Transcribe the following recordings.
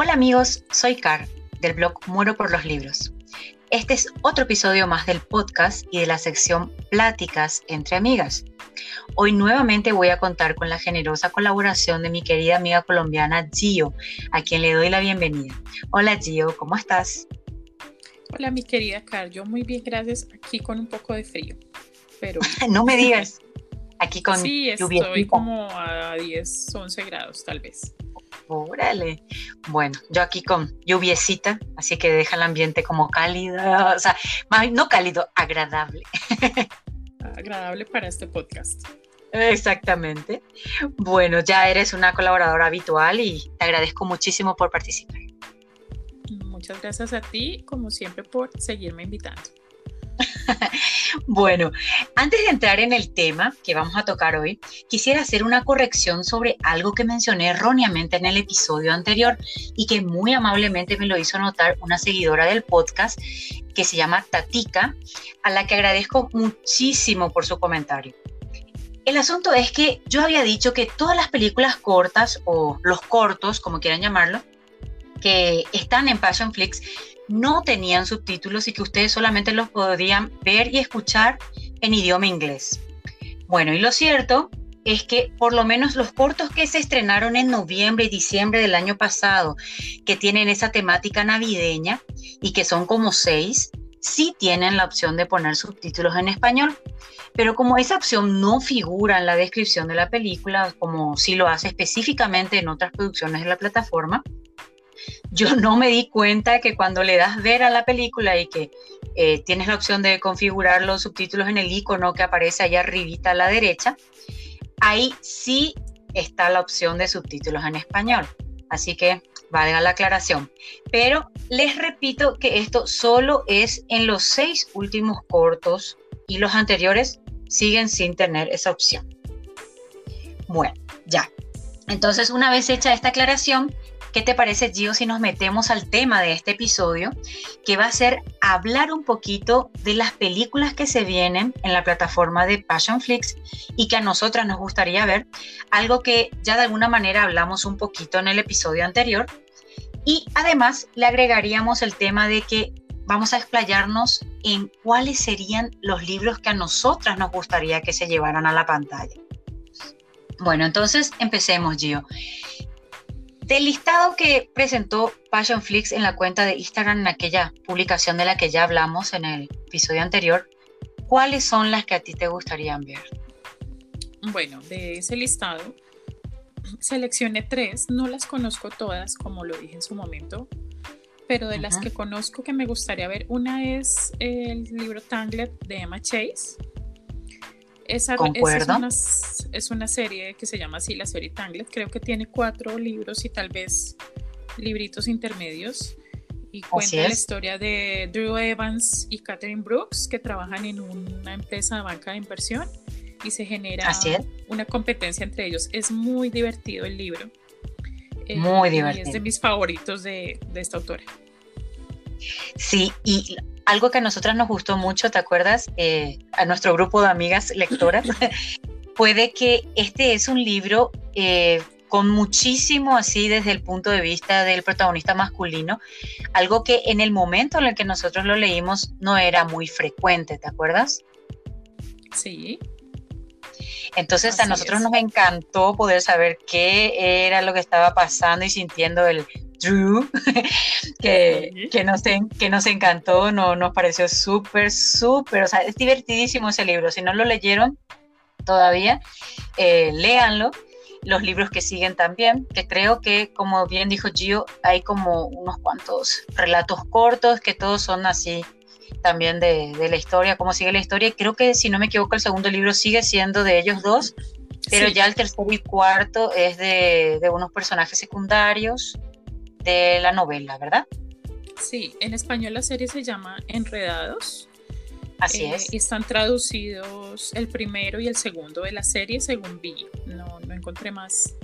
Hola amigos, soy Car del blog Muero por los Libros. Este es otro episodio más del podcast y de la sección Pláticas entre amigas. Hoy nuevamente voy a contar con la generosa colaboración de mi querida amiga colombiana Gio, a quien le doy la bienvenida. Hola Gio, ¿cómo estás? Hola mi querida Car, yo muy bien, gracias. Aquí con un poco de frío, pero... no me digas. Aquí con Sí, estoy como a 10, 11 grados tal vez. Órale. Bueno, yo aquí con lluviecita, así que deja el ambiente como cálido, o sea, no cálido, agradable. Agradable para este podcast. Exactamente. Bueno, ya eres una colaboradora habitual y te agradezco muchísimo por participar. Muchas gracias a ti, como siempre, por seguirme invitando. bueno, antes de entrar en el tema que vamos a tocar hoy, quisiera hacer una corrección sobre algo que mencioné erróneamente en el episodio anterior y que muy amablemente me lo hizo notar una seguidora del podcast que se llama Tatica, a la que agradezco muchísimo por su comentario. El asunto es que yo había dicho que todas las películas cortas o los cortos, como quieran llamarlo, que están en Passion Flix no tenían subtítulos y que ustedes solamente los podían ver y escuchar en idioma inglés. Bueno, y lo cierto es que por lo menos los cortos que se estrenaron en noviembre y diciembre del año pasado, que tienen esa temática navideña y que son como seis, sí tienen la opción de poner subtítulos en español. Pero como esa opción no figura en la descripción de la película, como sí lo hace específicamente en otras producciones de la plataforma, yo no me di cuenta que cuando le das ver a la película y que eh, tienes la opción de configurar los subtítulos en el icono que aparece allá arribita a la derecha, ahí sí está la opción de subtítulos en español. Así que valga la aclaración. Pero les repito que esto solo es en los seis últimos cortos y los anteriores siguen sin tener esa opción. Bueno, ya. Entonces, una vez hecha esta aclaración, ¿Qué te parece, Gio, si nos metemos al tema de este episodio, que va a ser hablar un poquito de las películas que se vienen en la plataforma de Passionflix y que a nosotras nos gustaría ver, algo que ya de alguna manera hablamos un poquito en el episodio anterior, y además le agregaríamos el tema de que vamos a explayarnos en cuáles serían los libros que a nosotras nos gustaría que se llevaran a la pantalla. Bueno, entonces empecemos, Gio. Del listado que presentó Passionflix en la cuenta de Instagram en aquella publicación de la que ya hablamos en el episodio anterior, ¿cuáles son las que a ti te gustarían ver? Bueno, de ese listado seleccioné tres, no las conozco todas, como lo dije en su momento, pero de las que conozco que me gustaría ver, una es el libro Tanglet de Emma Chase, esa, es, una, serie que se llama así, la serie Tanglet. Creo que tiene cuatro libros y tal vez libritos intermedios. Y cuenta la historia de Drew Evans y Catherine Brooks, que trabajan en una empresa de banca de inversión y se genera una competencia entre ellos. Es muy divertido el libro. Eh, muy divertido. Y es de mis favoritos de, de esta autora. Sí, y algo que a nosotras nos gustó mucho, ¿te acuerdas? Eh, a nuestro grupo de amigas lectoras, puede que este es un libro eh, con muchísimo así desde el punto de vista del protagonista masculino, algo que en el momento en el que nosotros lo leímos no era muy frecuente, ¿te acuerdas? Sí. Entonces a nosotros nos encantó poder saber qué era lo que estaba pasando y sintiendo el Drew, que, que, nos, que nos encantó, no, nos pareció súper, súper, o sea, es divertidísimo ese libro. Si no lo leyeron todavía, eh, léanlo. Los libros que siguen también, que creo que, como bien dijo Gio, hay como unos cuantos relatos cortos que todos son así también de, de la historia, cómo sigue la historia. Y creo que, si no me equivoco, el segundo libro sigue siendo de ellos dos, pero ya el tercero y cuarto es de, de unos personajes secundarios de la novela, ¿verdad? Sí, en español la serie se llama Enredados. Así eh, es. Y están traducidos el primero y el segundo de la serie según vi. No, no encontré más,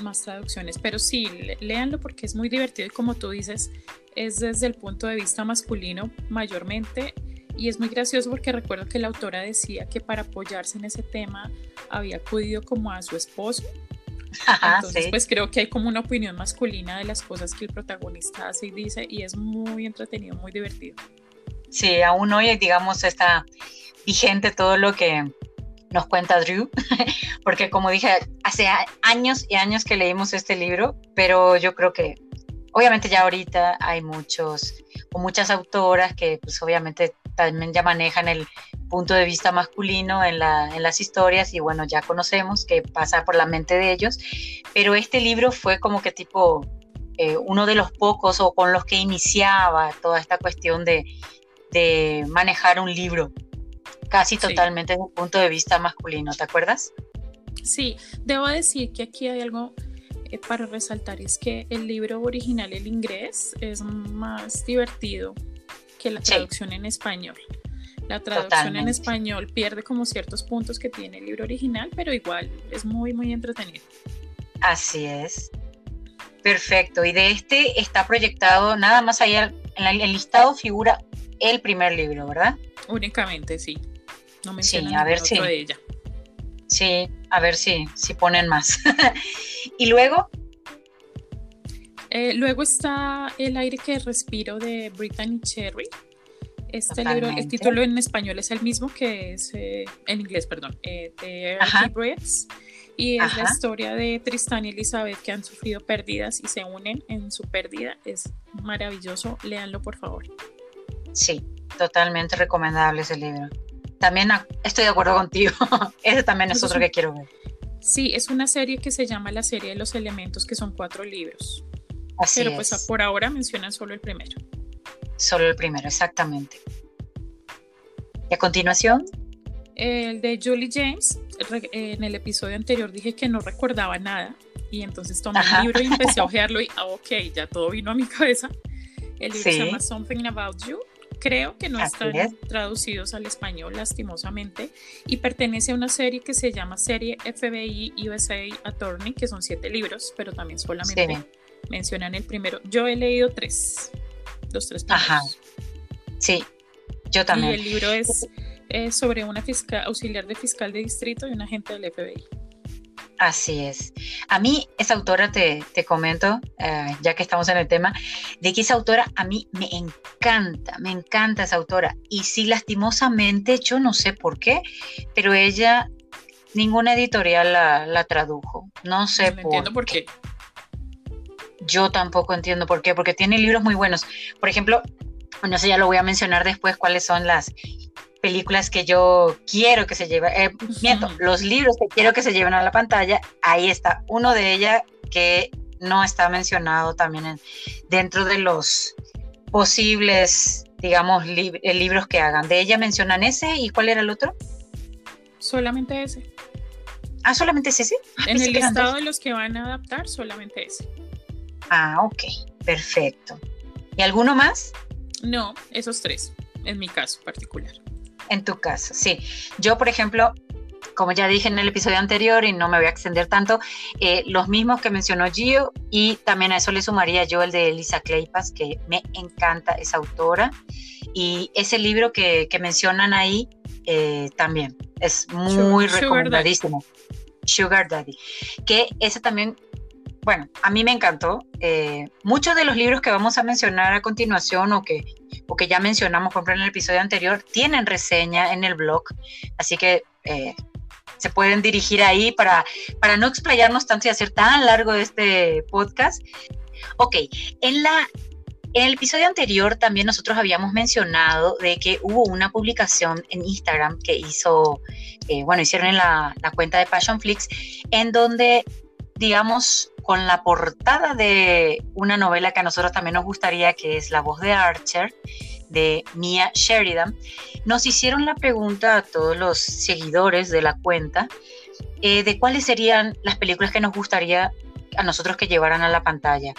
más traducciones, pero sí, léanlo porque es muy divertido y como tú dices, es desde el punto de vista masculino mayormente y es muy gracioso porque recuerdo que la autora decía que para apoyarse en ese tema había acudido como a su esposo Entonces, pues creo que hay como una opinión masculina de las cosas que el protagonista hace y dice y es muy entretenido, muy divertido. Sí, aún hoy, digamos, está vigente todo lo que nos cuenta Drew, porque como dije, hace años y años que leímos este libro, pero yo creo que obviamente ya ahorita hay muchos o muchas autoras que pues obviamente también ya manejan el punto de vista masculino en, la, en las historias y bueno, ya conocemos que pasa por la mente de ellos, pero este libro fue como que tipo eh, uno de los pocos o con los que iniciaba toda esta cuestión de, de manejar un libro casi totalmente desde un punto de vista masculino, ¿te acuerdas? Sí, debo decir que aquí hay algo eh, para resaltar, es que el libro original, el inglés, es más divertido que la traducción en español. La traducción en español pierde como ciertos puntos que tiene el libro original, pero igual es muy, muy entretenido. Así es. Perfecto. Y de este está proyectado, nada más allá, en el listado figura el primer libro, ¿verdad? Únicamente, sí. No sí, a ver si, de ella. Sí, a ver si, si ponen más. y luego. Eh, luego está El aire que respiro de Brittany Cherry. Este libro, el título en español es el mismo que es eh, en inglés, perdón, eh, de Breaths. Y es la historia de Tristán y Elizabeth que han sufrido pérdidas y se unen en su pérdida. Es maravilloso, léanlo por favor. Sí, totalmente recomendable ese libro también estoy de acuerdo contigo. Ese también es otro que quiero ver. Sí, es una serie que se llama la serie de los elementos, que son cuatro libros. Así Pero pues por ahora mencionan solo el primero. Solo el primero, exactamente. Y a continuación. El de Julie James. En el episodio anterior dije que no recordaba nada. Y entonces tomé el libro y empecé a ojearlo y, ah, ok, ya todo vino a mi cabeza. El libro se llama Something About You creo que no están traducidos al español lastimosamente y pertenece a una serie que se llama serie FBI USA Attorney, que son siete libros, pero también solamente mencionan el primero. Yo he leído tres, los tres primeros. Ajá. Sí, yo también. Y el libro es, es sobre una fiscal, auxiliar de fiscal de distrito y un agente del FBI. Así es. A mí, esa autora, te, comento, eh, ya que estamos en el tema, de que esa autora a mí me encanta, me encanta esa autora. Y sí, lastimosamente, yo no sé por qué, pero ella, ninguna editorial la, tradujo. No sé por, entiendo por qué. Yo tampoco entiendo por qué, porque tiene libros muy buenos. Por ejemplo, no sé, ya lo voy a mencionar después cuáles son las películas que yo quiero que se lleven, eh, miento, los libros que quiero que se lleven a la pantalla, ahí está, uno de ellas que no está mencionado también dentro de los posibles, digamos, eh, libros que hagan. De ella mencionan ese y cuál era el otro? Solamente ese. Ah, solamente ese, sí. Ah, en el listado de los que van a adaptar, solamente ese. Ah, ok, perfecto. ¿Y alguno más? No, esos tres, en mi caso particular. En tu caso, sí. Yo, por ejemplo, como ya dije en el episodio anterior y no me voy a extender tanto, eh, los mismos que mencionó Gio y también a eso le sumaría yo el de Elisa Claypas, que me encanta esa autora. Y ese libro que, mencionan ahí eh, también es muy recomendadísimo. Sugar Daddy. Que ese también bueno, a mí me encantó. Eh, muchos de los libros que vamos a mencionar a continuación o que, o que ya mencionamos, por ejemplo, en el episodio anterior, tienen reseña en el blog, así que eh, se pueden dirigir ahí para, para no explayarnos tanto y hacer tan largo este podcast. Ok, en, la, en el episodio anterior también nosotros habíamos mencionado de que hubo una publicación en Instagram que hizo, eh, bueno, hicieron en la, la cuenta de Passionflix, en donde digamos, con la portada de una novela que a nosotros también nos gustaría, que es La voz de Archer, de Mia Sheridan, nos hicieron la pregunta a todos los seguidores de la cuenta eh, de cuáles serían las películas que nos gustaría a nosotros que llevaran a la pantalla.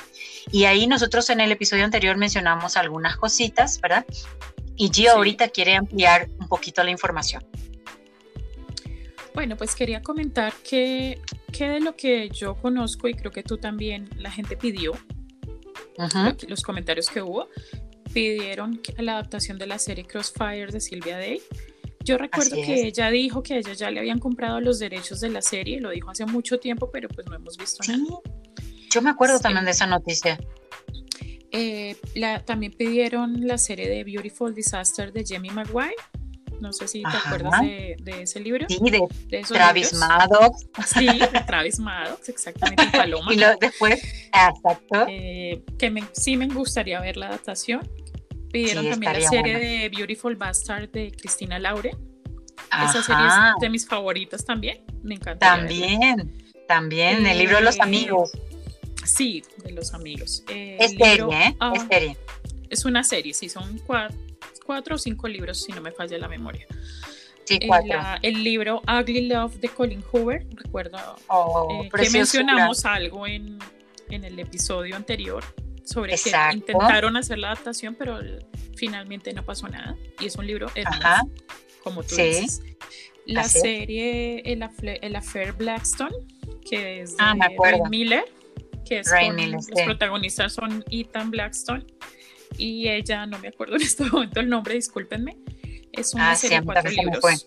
Y ahí nosotros en el episodio anterior mencionamos algunas cositas, ¿verdad? Y Gio ahorita quiere ampliar un poquito la información. Bueno, pues quería comentar que, que de lo que yo conozco y creo que tú también, la gente pidió, los comentarios que hubo, pidieron la adaptación de la serie Crossfire de Silvia Day, Yo recuerdo que ella dijo que a ella ya le habían comprado los derechos de la serie, lo dijo hace mucho tiempo, pero pues no hemos visto nada. Yo me acuerdo también de esa noticia. Eh, la, también pidieron la serie de Beautiful Disaster de Jamie Maguire. No sé si te acuerdas de, ese libro. Sí, de, Travis Maddox. Sí, de Travis Maddox, exactamente, Paloma. y después, exacto. Eh, que sí me gustaría ver la adaptación. Pidieron también la serie de Beautiful Bastard de Cristina Laure. Esa serie es de mis favoritas también. Me encanta. También, también, el libro de los eh, amigos. Sí, de los amigos. es serie, ¿eh? Ah, es serie. Es una serie, sí, son cuatro, cuatro o cinco libros, si no me falla la memoria. Sí, cuatro. el libro Ugly Love de Colin Hoover, recuerdo oh, eh, que mencionamos algo en, en, el episodio anterior sobre que intentaron hacer la adaptación, pero finalmente no pasó nada. Y es un libro hermoso, como tú dices. La serie el, Affair Blackstone, que es de ah, Miller que es los protagonistas son Ethan Blackstone y ella, no me acuerdo en este momento el nombre, discúlpenme, es una ah, serie de cuatro libros.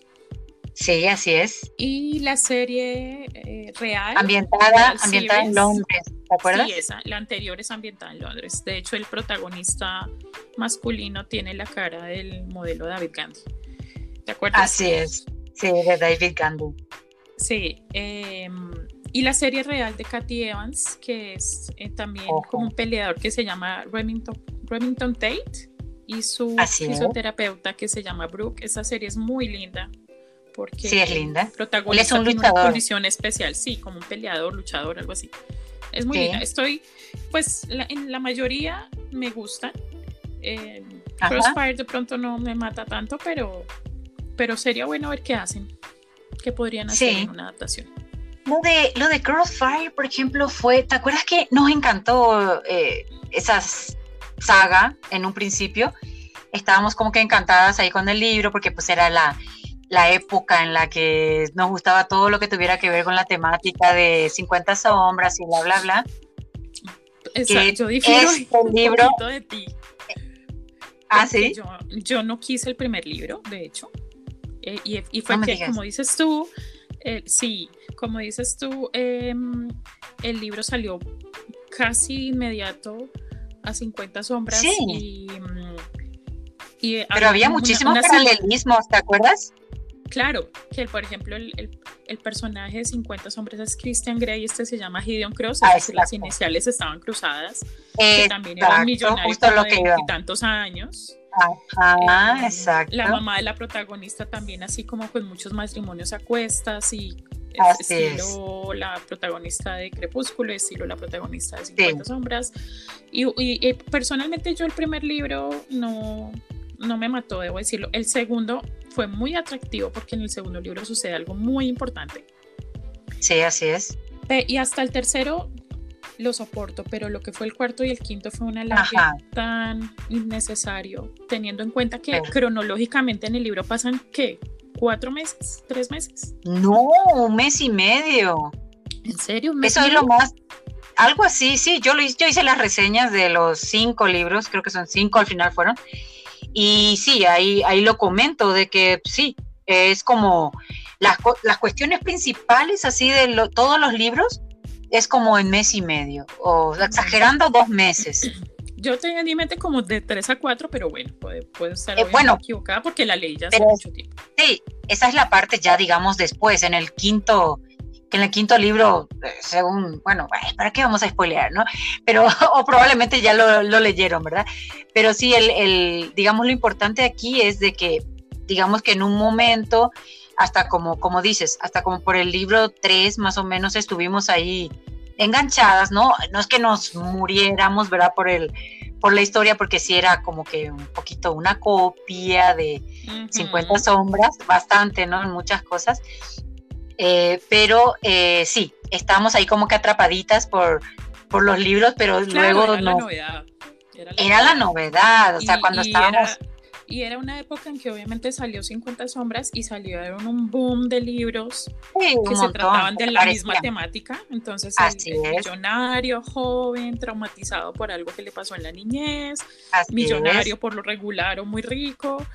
Sí, así es. Y la serie eh, real. Ambientada, ambientada en Londres, ¿te acuerdas? Sí, esa, la anterior es ambientada en Londres. De hecho, el protagonista masculino tiene la cara del modelo David Gandhi. ¿Te acuerdas? Así es, sí, de David Gandhi. Sí, eh, y la serie real de Cathy Evans, que es eh, también como un peleador que se llama Remington, Tate y su fisioterapeuta que se llama Brooke. Esa serie es muy linda. Porque sí, es linda. protagonista es una condición especial, sí, como un peleador, luchador, algo así. Es muy linda. Estoy, pues, en la mayoría me gustan. Eh, Crossfire de pronto no me mata tanto, pero, pero sería bueno ver qué hacen, qué podrían hacer en una adaptación. Lo de, lo de Crossfire, por ejemplo, fue, ¿te acuerdas que nos encantó eh, esa saga en un principio? Estábamos como que encantadas ahí con el libro porque pues era la, la época en la que nos gustaba todo lo que tuviera que ver con la temática de 50 sombras y bla, bla, bla. Exacto, yo difiero este un libro de ti. Ah, sí. Yo, no quise el primer libro, de hecho. Eh, y, fue que, como dices tú, eh, sí, como dices tú, em, el libro salió casi inmediato a 50 sombras y, mm, Pero había muchísimos paralelismos, ¿te acuerdas? Claro, que por ejemplo el, personaje de 50 sombras es Christian Grey, este se llama Gideon Cross, ah, las iniciales estaban cruzadas, que también era millonario de tantos años. Ajá, eh, exacto. La mamá de la protagonista también así como con muchos matrimonios a cuestas y estilo la protagonista de Crepúsculo, estilo la protagonista de 50 sombras. Y, personalmente yo el primer libro no, no me mató, debo decirlo. El segundo fue muy atractivo porque en el segundo libro sucede algo muy importante. Sí, así es. Y hasta el tercero lo soporto, pero lo que fue el cuarto y el quinto fue una larga tan innecesario, teniendo en cuenta que cronológicamente en el libro pasan, ¿qué? ¿Cuatro meses? ¿Tres meses? No, un mes y medio. ¿En serio? Eso es lo más, algo así, sí, yo, lo, yo hice las reseñas de los cinco libros, creo que son cinco al final fueron, y sí, ahí, ahí lo comento de que sí, es como las, las cuestiones principales así de todos los libros es como en mes y medio, o exagerando dos meses. Yo tenía en mente como de tres a cuatro, pero bueno, puede, puede estar eh, equivocada porque la leí ya hace mucho tiempo. Sí, esa es la parte ya, digamos, después, en el quinto, que en el quinto libro, eh, según, bueno, ¿para qué vamos a spoilear, no? Pero, o probablemente ya lo, lo leyeron, ¿verdad? Pero sí, el, el, digamos, lo importante aquí es de que, digamos que en un momento, hasta como, como dices, hasta como por el libro 3 más o menos estuvimos ahí enganchadas, ¿no? No es que nos muriéramos, ¿verdad? Por el por la historia, porque sí era como que un poquito una copia de 50 sombras, bastante, ¿no? En muchas cosas. Eh, pero eh, sí, estábamos ahí como que atrapaditas por, por los libros, pero luego era no. La novedad. Era la, novedad, o sea, cuando estábamos. Y era una época en que obviamente salió 50 sombras y salieron un boom de libros que se trataban de la misma temática. Entonces, el, millonario joven, traumatizado por algo que le pasó en la niñez, millonario por lo regular o muy rico,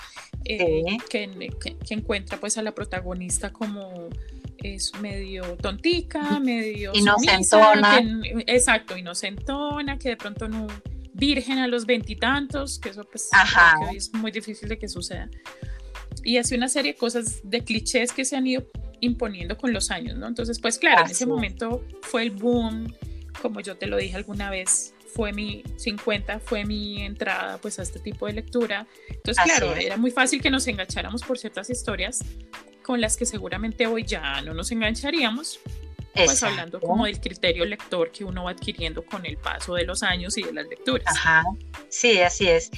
eh, que, que, encuentra pues a la protagonista como es medio tontica, medio inocentona. exacto, inocentona, que de pronto no virgen a los veintitantos, que eso pues es muy difícil de que suceda. Y hace una serie de cosas, de clichés que se han ido imponiendo con los años, ¿no? Entonces, pues claro, en ese momento fue el boom, como yo te lo dije alguna vez, fue mi 50, fue mi entrada pues a este tipo de lectura. Entonces, claro, era muy fácil que nos engancháramos por ciertas historias con las que seguramente hoy ya no nos engancharíamos, pues hablando como del criterio lector que uno va adquiriendo con el paso de los años y de las lecturas. Ajá, sí, así es.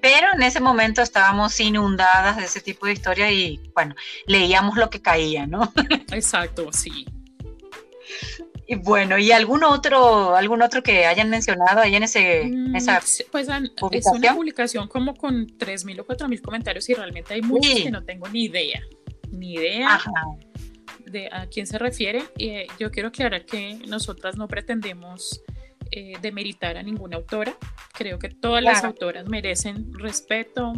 Pero en ese momento estábamos inundadas de ese tipo de historia y bueno, leíamos lo que caía, ¿no? Exacto, sí. Y bueno, ¿y algún otro, algún otro que hayan mencionado ahí en ese, mm, esa Pues es una publicación como con 3.000 o 4.000 comentarios y realmente hay muchos que no tengo ni idea, ni idea. Ajá de a quién se refiere. y eh, yo quiero aclarar que nosotras no pretendemos eh, demeritar a ninguna autora. Creo que todas las autoras merecen respeto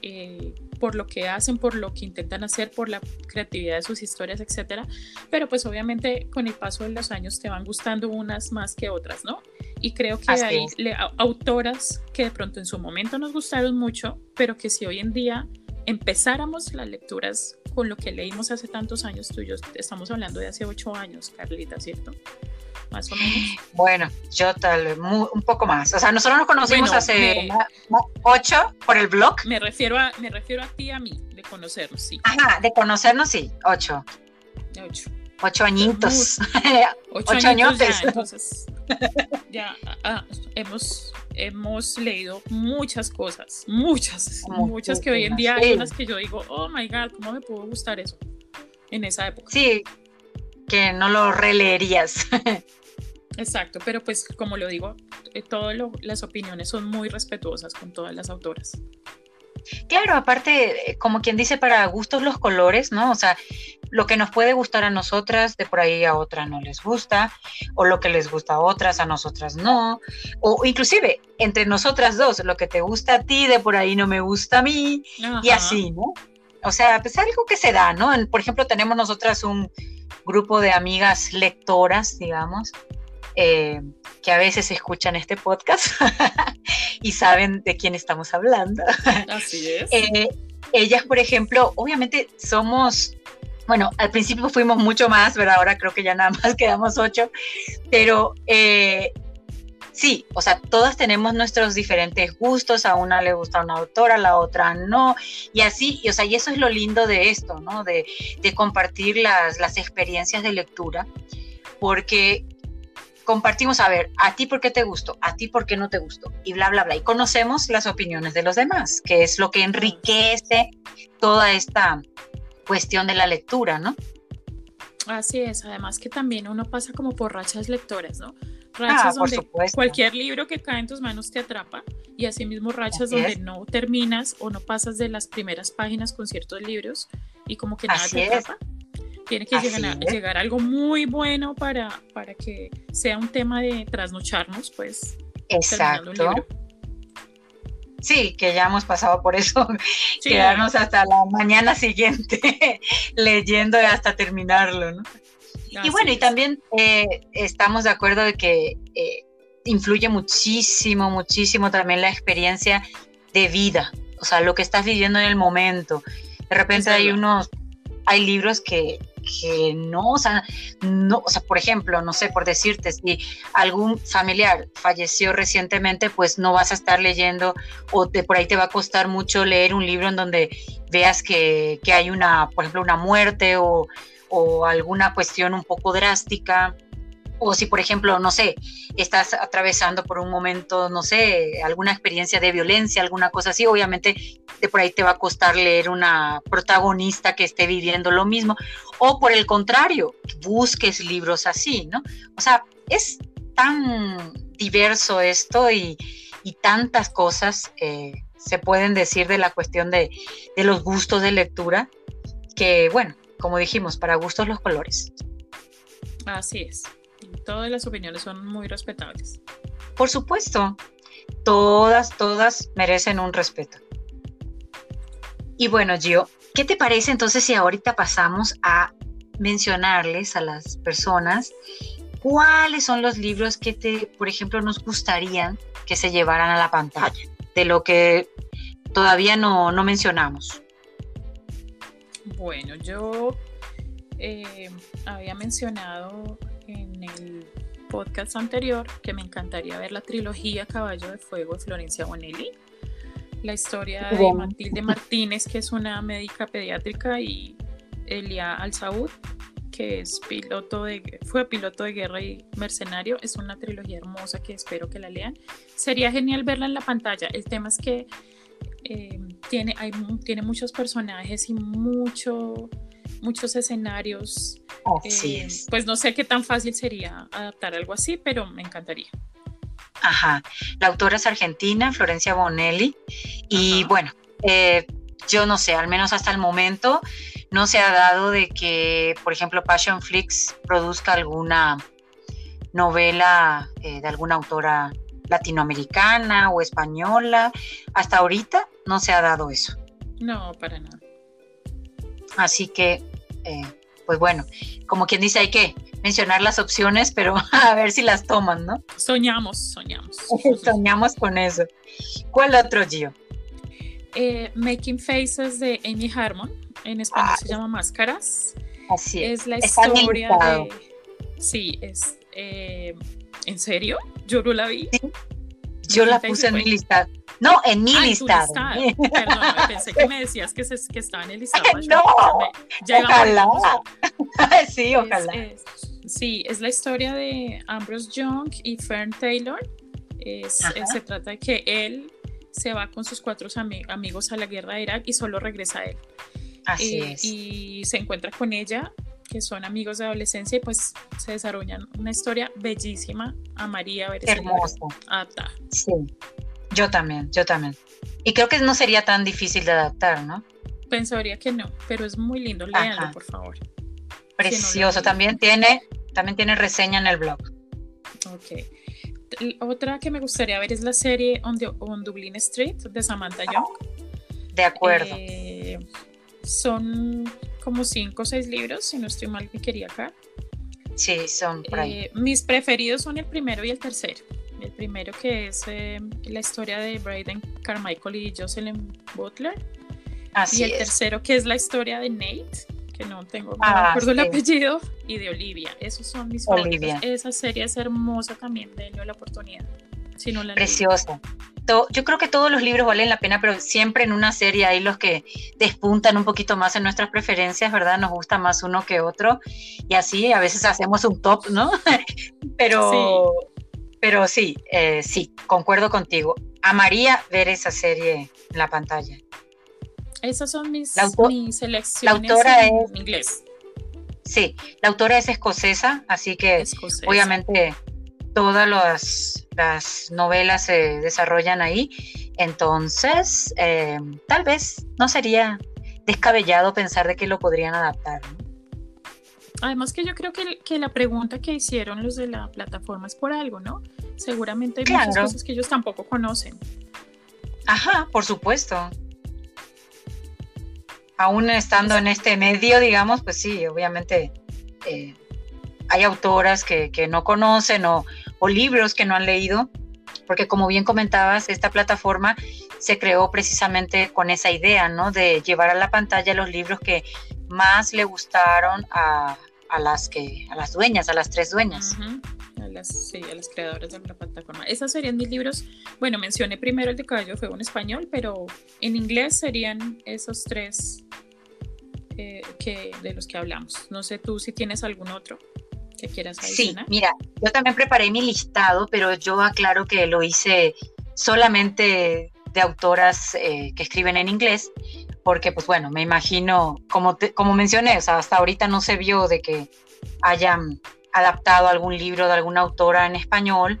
eh, por lo que hacen, por lo que intentan hacer, por la creatividad de sus historias, etcétera. Pero pues obviamente con el paso de los años te van gustando unas más que otras, ¿no? Y creo que hay autoras que de pronto en su momento nos gustaron mucho, pero que si hoy en día empezáramos las lecturas con lo que leímos hace tantos años, y yo estamos hablando de hace ocho años, Carlita, ¿cierto? Más o menos. Bueno, yo tal vez un poco más. O sea, nosotros nos conocimos hace ocho por el blog. Me refiero a, me refiero a ti a mí, de conocernos, sí. Ajá, de conocernos, sí, ocho. Ocho. Ocho añitos. Ocho, añitos ya, entonces, ya ah, hemos, hemos leído muchas cosas, muchas, muchas que hoy en día hay unas que yo digo, oh my god, ¿cómo me pudo gustar eso en esa época? Sí, que no lo releerías. Exacto, pero pues como lo digo, eh, todas las opiniones son muy respetuosas con todas las autoras. Claro, aparte, como quien dice, para gustos los colores, ¿no? O sea, lo que nos puede gustar a nosotras, de por ahí a otras no les gusta, o lo que les gusta a otras, a nosotras no, o inclusive entre nosotras dos, lo que te gusta a ti, de por ahí no me gusta a mí, y así, ¿no? O sea, pues algo que se da, ¿no? Por ejemplo, tenemos nosotras un grupo de amigas lectoras, digamos, eh, que a veces escuchan este podcast y saben de quién estamos hablando. Así es. Eh, ellas, por ejemplo, obviamente somos, bueno, al principio fuimos mucho más, pero ahora creo que ya nada más quedamos ocho, pero eh, sí, o sea, todas tenemos nuestros diferentes gustos, a una le gusta una autora, a la otra no, y así, y, o sea, y eso es lo lindo de esto, ¿no? De, de compartir las, las experiencias de lectura, porque compartimos, a ver, a ti por qué te gustó, a ti por qué no te gustó, y bla, bla, bla. Y conocemos las opiniones de los demás, que es lo que enriquece toda esta cuestión de la lectura, ¿no? Así es, además que también uno pasa como por rachas lectoras, ¿no? Rachas ah, donde cualquier libro que cae en tus manos te atrapa y asimismo rachas donde no terminas o no pasas de las primeras páginas con ciertos libros y como que nada te atrapa. Tiene que llegar, algo muy bueno para, para que sea un tema de trasnocharnos, pues. Exacto. Sí, que ya hemos pasado por eso, quedarnos hasta la mañana siguiente leyendo hasta terminarlo, ¿no? y bueno, y también eh, estamos de acuerdo de que eh, influye muchísimo, muchísimo también la experiencia de vida, o sea, lo que estás viviendo en el momento. De repente hay unos, hay libros que, que no, o sea, no, o sea, por ejemplo, no sé, por decirte, si algún familiar falleció recientemente, pues no vas a estar leyendo o de por ahí te va a costar mucho leer un libro en donde veas que, que hay una, por ejemplo, una muerte o, o alguna cuestión un poco drástica o si, por ejemplo, no sé, estás atravesando por un momento, no sé, alguna experiencia de violencia, alguna cosa así, obviamente de por ahí te va a costar leer una protagonista que esté viviendo lo mismo, o por el contrario, busques libros así, ¿no? O sea, es tan diverso esto y, tantas cosas, eh, se pueden decir de la cuestión de, de los gustos de lectura, que bueno, como dijimos, para gustos los colores. Así es. Todas las opiniones son muy respetables. Por supuesto, todas, todas merecen un respeto. Y bueno, Gio, ¿qué te parece entonces si ahorita pasamos a mencionarles a las personas cuáles son los libros que te, por ejemplo, nos gustaría que se llevaran a la pantalla, de lo que todavía no, mencionamos? Bueno, yo eh, había mencionado en el podcast anterior que me encantaría ver la trilogía Caballo de Fuego de Florencia Bonelli. La historia de Matilde Martínez, que es una médica pediátrica, y Elia Alzaud, que es piloto de, fue piloto de guerra y mercenario. Es una trilogía hermosa que espero que la lean. Sería genial verla en la pantalla. El tema es que eh, tiene, hay, tiene muchos personajes y mucho, muchos escenarios. Eh, pues no sé qué tan fácil sería adaptar algo así, pero me encantaría. Ajá. La autora es argentina, Florencia Bonelli. Y bueno, eh, yo no sé, al menos hasta el momento no se ha dado de que, por ejemplo, Passion Flix produzca alguna novela eh, de alguna autora latinoamericana o española. Hasta ahorita no se ha dado eso. No, para nada. Así que, eh, pues bueno, como quien dice, hay que mencionar las opciones, pero a ver si las toman, ¿no? Soñamos, soñamos. soñamos con eso. ¿Cuál otro, Gio? Eh, Making Faces de Amy Harmon en español se llama Máscaras. Así es. Es la historia de... Sí, es... Eh, ¿En serio? Yo no la vi. Yo la puse en mi listado. No, en mi listado. Perdón, pensé que me decías que, se, que estaba en el listado. no, ojalá. sí, ojalá. sí, es la historia de Ambrose Young y Fern Taylor. Es, se trata de que él se va con sus cuatro amigos a la guerra de Irak y solo regresa él. Así eh, es. Y se encuentra con ella, que son amigos de adolescencia, y pues se desarrollan una historia bellísima. A María ver Hermoso. Adaptar. Sí, yo también, yo también. Y creo que no sería tan difícil de adaptar, ¿no? Pensaría que no, pero es muy lindo. Léanlo, por favor. Precioso. también tiene, también tiene reseña en el blog. Ok. Otra que me gustaría ver es la serie On, on Dublin Street de Samantha Young. De acuerdo. Eh, son como cinco o seis libros, si no estoy mal, que quería acá. Sí, son por ahí. Eh, mis preferidos son el primero y el tercero. El primero que es eh, la historia de Braden Carmichael y Jocelyn Butler. Así y el tercero que es la historia de Nate, que no tengo, no ah, acuerdo el apellido, y de Olivia. Esos son mis Olivia. Esa serie es hermosa también, denle la oportunidad. Si no la Preciosa yo creo que todos los libros valen la pena, pero siempre en una serie hay los que despuntan un poquito más en nuestras preferencias, ¿verdad? Nos gusta más uno que otro y así a veces hacemos un top, ¿no? pero, sí. pero sí, eh, sí, concuerdo contigo. Amaría ver esa serie en la pantalla. Esas son mis, selecciones la autora en es, inglés. Sí, la autora es escocesa, así que obviamente todas las, las novelas se desarrollan ahí. Entonces, eh, tal vez no sería descabellado pensar de que lo podrían adaptar. Además que yo creo que, la pregunta que hicieron los de la plataforma es por algo, ¿no? Seguramente hay muchas cosas que ellos tampoco conocen. Ajá, por supuesto. Aún estando en este medio, digamos, pues sí, obviamente eh, hay autoras que, no conocen o, libros que no han leído, porque como bien comentabas, esta plataforma se creó precisamente con esa idea, ¿no? De llevar a la pantalla los libros que más le gustaron a, las que a las dueñas, a las tres dueñas. a las, sí, a las creadoras de la plataforma. Esos serían mis libros. Bueno, mencioné primero el de Caballo fue un español, pero en inglés serían esos tres eh, que, de los que hablamos. No sé tú si tienes algún otro quieras Sí, mira, yo también preparé mi listado, pero yo aclaro que lo hice solamente de autoras eh, que escriben en inglés, porque pues bueno, me imagino, como, como mencioné, o sea, hasta ahorita no se vio de que hayan adaptado algún libro de alguna autora en español,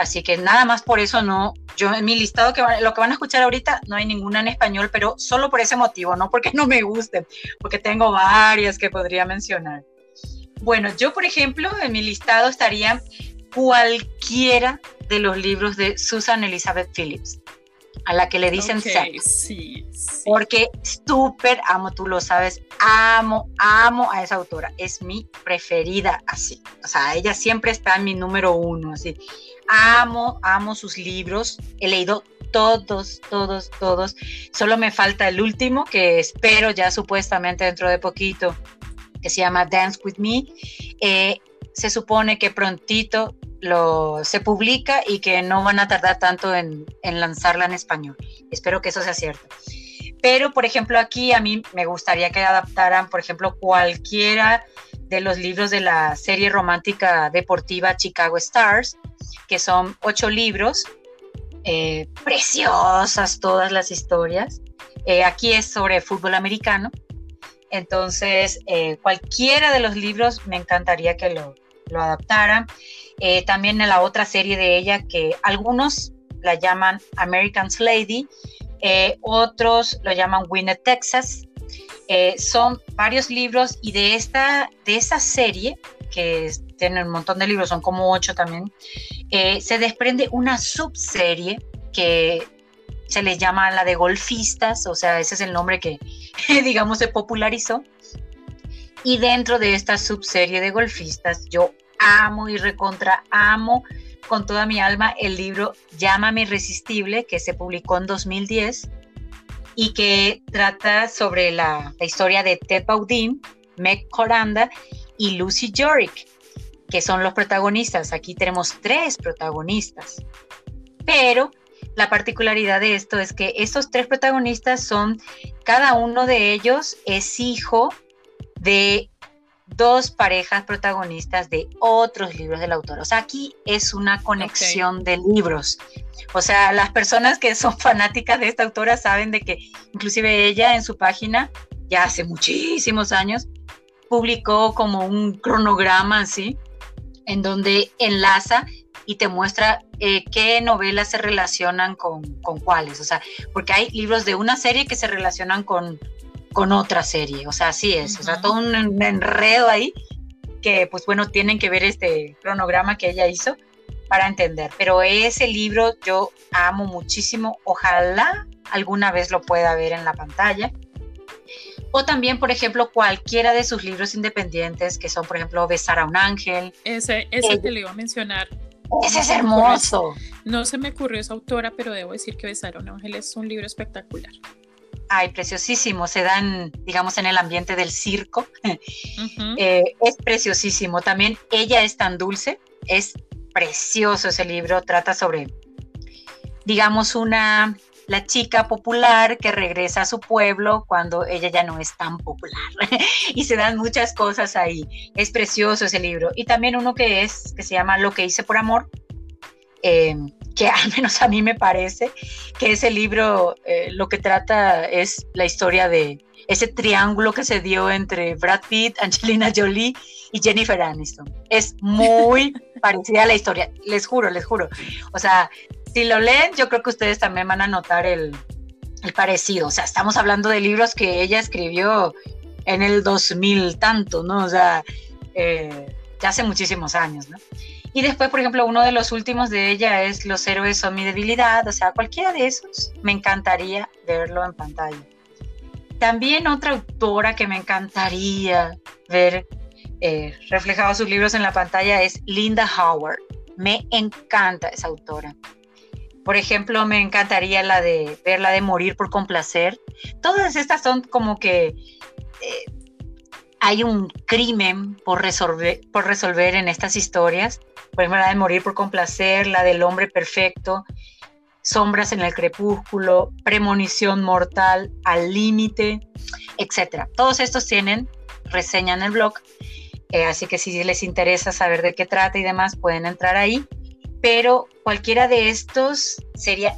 Así que nada más por eso no, yo en mi listado que lo que van a escuchar ahorita no hay ninguna en español, pero solo por ese motivo, no porque no me gusten, porque tengo varias que podría mencionar. Bueno, yo por ejemplo en mi listado estaría cualquiera de los libros de Susan Elizabeth Phillips, a la que le dicen okay, sí, sí. Porque súper amo, tú lo sabes, amo, amo a esa autora, es mi preferida así. O sea, ella siempre está en mi número uno, así amo, amo sus libros. He leído todos, todos, todos. Solo me falta el último, que espero ya supuestamente dentro de poquito, que se llama Dance With Me. Eh, se supone que prontito lo, se publica y que no van a tardar tanto en, en lanzarla en español. Espero que eso sea cierto. Pero, por ejemplo, aquí a mí me gustaría que adaptaran, por ejemplo, cualquiera de los libros de la serie romántica deportiva Chicago Stars, que son ocho libros, eh, preciosas todas las historias. Eh, aquí es sobre fútbol americano, entonces eh, cualquiera de los libros me encantaría que lo, lo adaptaran. también en la otra serie de ella que algunos la llaman American's Lady, otros lo llaman Winner Texas. son varios libros y de esta de esa serie que tienen un montón de libros, son como ocho también, eh, se desprende una subserie que se les llama la de golfistas, o sea, ese es el nombre que, digamos, se popularizó. Y dentro de esta subserie de golfistas, yo amo y recontra amo con toda mi alma el libro Llámame Irresistible, que se publicó en 2010 y que trata sobre la, historia de Ted Baudin, Meg Coranda y Lucy Jorick, que son los protagonistas. Aquí tenemos tres protagonistas. Pero la particularidad de esto es que estos tres protagonistas son, cada uno de ellos es hijo de dos parejas protagonistas de otros libros del autor. O sea, aquí es una conexión de libros. O sea, las personas que son fanáticas de esta autora saben de que inclusive ella en su página, ya hace muchísimos años, publicó como un cronograma así, en donde enlaza y te muestra eh, qué novelas se relacionan con, con, cuáles. O sea, porque hay libros de una serie que se relacionan con, con otra serie. O sea, así es. O sea, todo un enredo ahí que, pues bueno, tienen que ver este cronograma que ella hizo para entender. Pero ese libro yo amo muchísimo. Ojalá alguna vez lo pueda ver en la pantalla. O también, por ejemplo, cualquiera de sus libros independientes, que son, por ejemplo, Besar a un ángel. Ese, ese te lo iba a mencionar. Ese es hermoso. no se me ocurrió esa autora, pero debo decir que Besar a un ángel es un libro espectacular. Ay, preciosísimo. Se dan, digamos, en el ambiente del circo. Eh, es preciosísimo. También Ella es tan dulce. Es precioso ese libro. Trata sobre, digamos, una la chica popular que regresa a su pueblo cuando ella ya no es tan popular. y se dan muchas cosas ahí. Es precioso ese libro. Y también uno que es, que se llama Lo que hice por amor, eh, que al menos a mí me parece que ese libro eh, lo que trata es la historia de ese triángulo que se dio entre Brad Pitt, Angelina Jolie y Jennifer Aniston. Es muy parecida a la historia, les juro, les juro. O sea, si lo leen, yo creo que ustedes también van a notar el, parecido. O sea, estamos hablando de libros que ella escribió en el 2000 tanto, ¿no? O sea, eh, ya hace muchísimos años, ¿no? Y después, por ejemplo, uno de los últimos de ella es Los héroes son mi debilidad. O sea, cualquiera de esos me encantaría verlo en pantalla. También otra autora que me encantaría ver eh, reflejado sus libros en la pantalla es Linda Howard. Me encanta esa autora. Por ejemplo, me encantaría la de ver la de morir por complacer. Todas estas son como que eh, hay un crimen por resolver, por resolver en estas historias. Por ejemplo, la de morir por complacer, la del hombre perfecto, sombras en el crepúsculo, premonición mortal, al límite, etc. Todos estos tienen reseña en el blog. Eh, así que si les interesa saber de qué trata y demás, pueden entrar ahí pero cualquiera de estos sería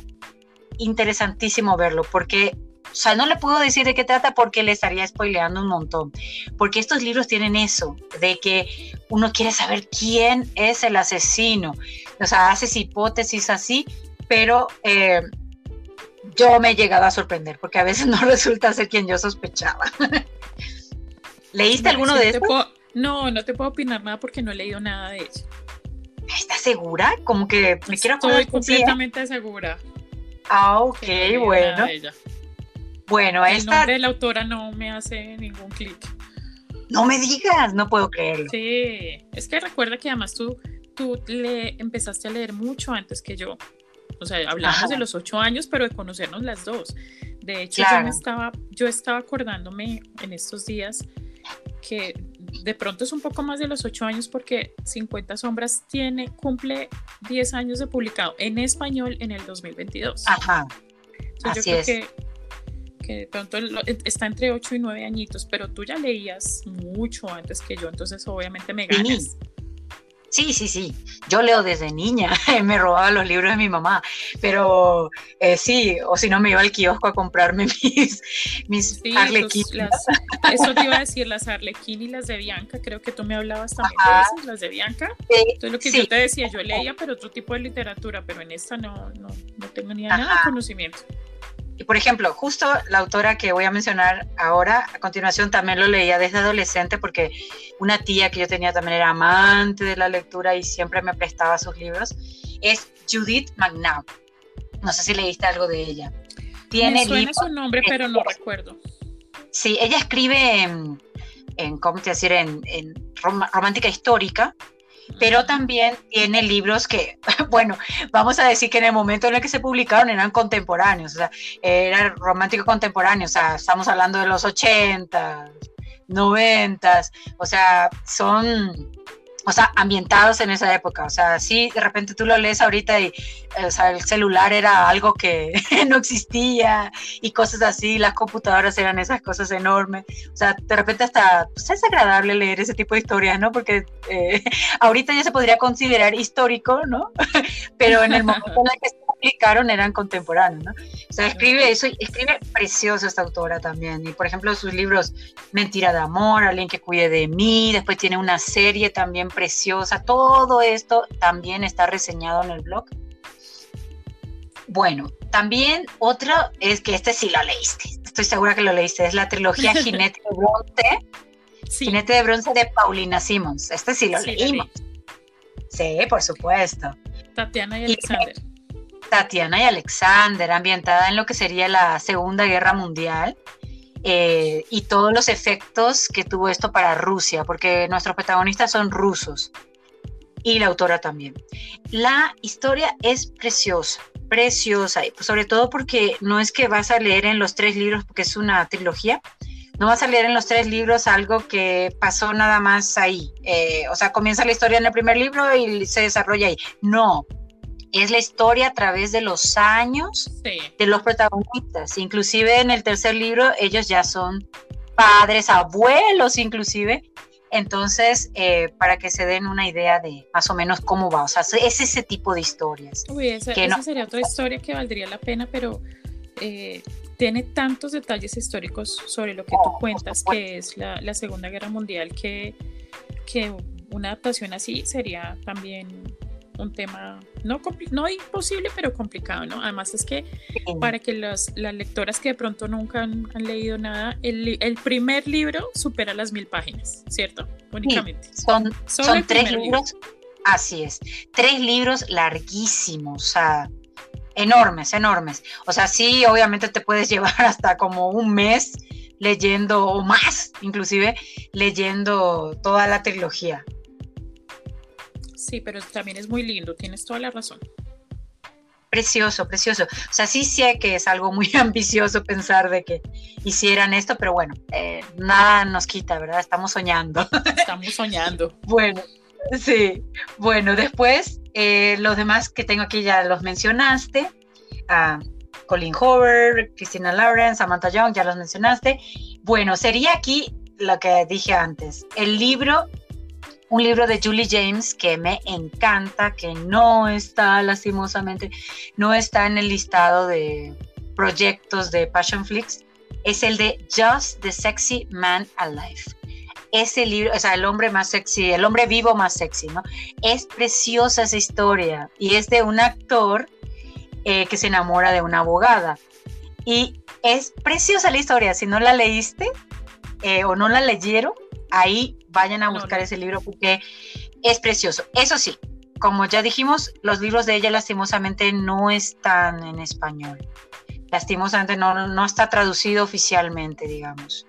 interesantísimo verlo, porque o sea, no le puedo decir de qué trata porque le estaría spoileando un montón. Porque estos libros tienen eso, de que uno quiere saber quién es el asesino. O sea, haces hipótesis así, pero eh, yo me he llegado a sorprender porque a veces no resulta ser quien yo sospechaba. ¿Leíste alguno de estos? No, no te puedo opinar nada porque no he leído nada de eso. ¿Estás segura? Como que me quiero Estoy completamente segura. Ah, ok, bueno. Bueno, el nombre de la autora no me hace ningún clic. No me digas, no puedo creerlo. Sí, es que recuerda que además tú, tú le empezaste a leer mucho antes que yo. O sea, hablamos de los ocho años, pero de conocernos las dos. De hecho, yo, estaba, yo estaba acordándome en estos días que de pronto es un poco más de los ocho años porque 50 sombras tiene, cumple 10 años de publicado en español en el 2022. Ajá. Así es. que, que de pronto está entre 8 y 9 añitos, pero tú ya leías mucho antes que yo, entonces obviamente me ganas. Sí, sí, sí. Yo leo desde niña, me robaba los libros de mi mamá, pero eh, sí, o si no me iba al kiosco a comprarme mis, mis sí, eso te iba a decir, las Arlequín y las de Bianca, creo que tú me hablabas también de esas, las de Bianca. Entonces lo que yo te decía, yo leía, pero otro tipo de literatura, pero en esta no, no, no tengo ni nada de conocimiento. Y por ejemplo, justo la autora que voy a mencionar ahora, a continuación también lo leía desde adolescente porque una tía que yo tenía también era amante de la lectura y siempre me prestaba sus libros, es Judith McNabb. No sé si leíste algo de ella. Tiene me suena su nombre, pero no recuerdo. Sí, ella escribe en, ¿cómo te decir? En, en romántica histórica pero también tiene libros que, bueno, vamos a decir que en el momento en el que se publicaron eran contemporáneos, o sea, era romántico contemporáneo, o sea, estamos hablando de los 80, 90, o sea, son o sea, ambientados en esa época. O sea, sí, de repente tú lo lees ahorita y o sea, el celular era algo que no existía y cosas así, las computadoras eran esas cosas enormes. O sea, de repente hasta pues, es agradable leer ese tipo de historias, ¿no? Porque eh, ahorita ya se podría considerar histórico, ¿no? Pero en el momento en el que se publicaron eran contemporáneos, ¿no? O sea, escribe eso, escribe precioso esta autora también. Y por ejemplo, sus libros Mentira de Amor, Alguien que cuide de mí, después tiene una serie también preciosa. Todo esto también está reseñado en el blog. Bueno, también otro es que este sí lo leíste. Estoy segura que lo leíste. Es la trilogía Jinete de Bronce. Jinete de Bronce de Paulina Simmons. Este sí lo leímos. Sí, por supuesto. Tatiana y Alexander. Tatiana y Alexander, ambientada en lo que sería la Segunda Guerra Mundial. Eh, y todos los efectos que tuvo esto para Rusia, porque nuestros protagonistas son rusos y la autora también. La historia es preciosa, preciosa, sobre todo porque no es que vas a leer en los tres libros, porque es una trilogía, no vas a leer en los tres libros algo que pasó nada más ahí. Eh, o sea, comienza la historia en el primer libro y se desarrolla ahí. No, es la historia a través de los años de los protagonistas. Inclusive en el tercer libro ellos ya son padres, abuelos inclusive. Entonces, eh, para que se den una idea de más o menos cómo va, o sea, es ese tipo de historias. Uy, esa, sería otra historia que valdría la pena, pero eh, tiene tantos detalles históricos sobre lo que tú cuentas, que es la, la Segunda Guerra Mundial, que, que una adaptación así sería también un tema no, no imposible, pero complicado, ¿no? Además es que para que las lectoras que de pronto nunca han, leído nada, el, el, primer libro supera las mil páginas, ¿cierto? Únicamente. son, son tres libros, así es, tres libros larguísimos, o sea, enormes, enormes. O sea, sí, obviamente te puedes llevar hasta como un mes leyendo, o más inclusive, leyendo toda la trilogía. Sí, pero también es muy lindo, tienes toda la razón. Precioso, precioso. O sea, sí sé que es algo muy ambicioso pensar de que hicieran esto, pero bueno, eh, nada nos quita, ¿verdad? Estamos soñando. Estamos soñando. bueno, sí. Bueno, después eh, los demás que tengo aquí ya los mencionaste. Colin Hoover, Christina Lawrence, Samantha Young, ya los mencionaste. Bueno, sería aquí lo que dije antes. El libro un libro de Julie James que me encanta, que no está lastimosamente, no está en el listado de, proyectos de Passion es el de Just the Sexy Man Alive. Ese libro, o sea, el hombre más sexy, el hombre vivo más sexy, ¿no? Es preciosa esa historia y es de un actor eh, que se enamora de una abogada. Y es preciosa la historia. Si no la leíste eh, o no la leyeron, ahí vayan a buscar ese libro porque es precioso. Eso sí, como ya dijimos, los libros de ella lastimosamente no están en español. Lastimosamente no, no está traducido oficialmente, digamos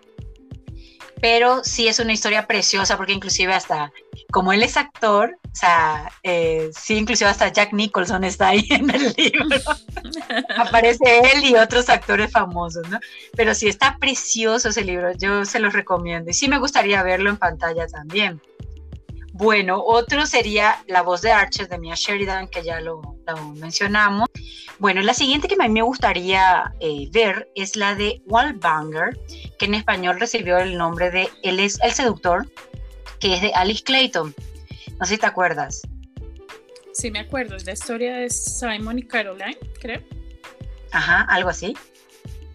pero sí es una historia preciosa porque inclusive hasta, como él es actor, o sea, eh, sí, inclusive hasta Jack Nicholson está ahí en el libro. Aparece él y otros actores famosos, ¿no? Pero sí está precioso ese libro, yo se los recomiendo y sí me gustaría verlo en pantalla también. Bueno, otro sería La voz de Archer de Mia Sheridan, que ya lo, mencionamos. Bueno, la siguiente que a mí me gustaría eh, ver es la de Wallbanger, que en español recibió el nombre de Él es el seductor, que es de Alice Clayton. No sé si te acuerdas. Sí, me acuerdo, es la historia de Simon y Caroline, creo. Ajá, algo así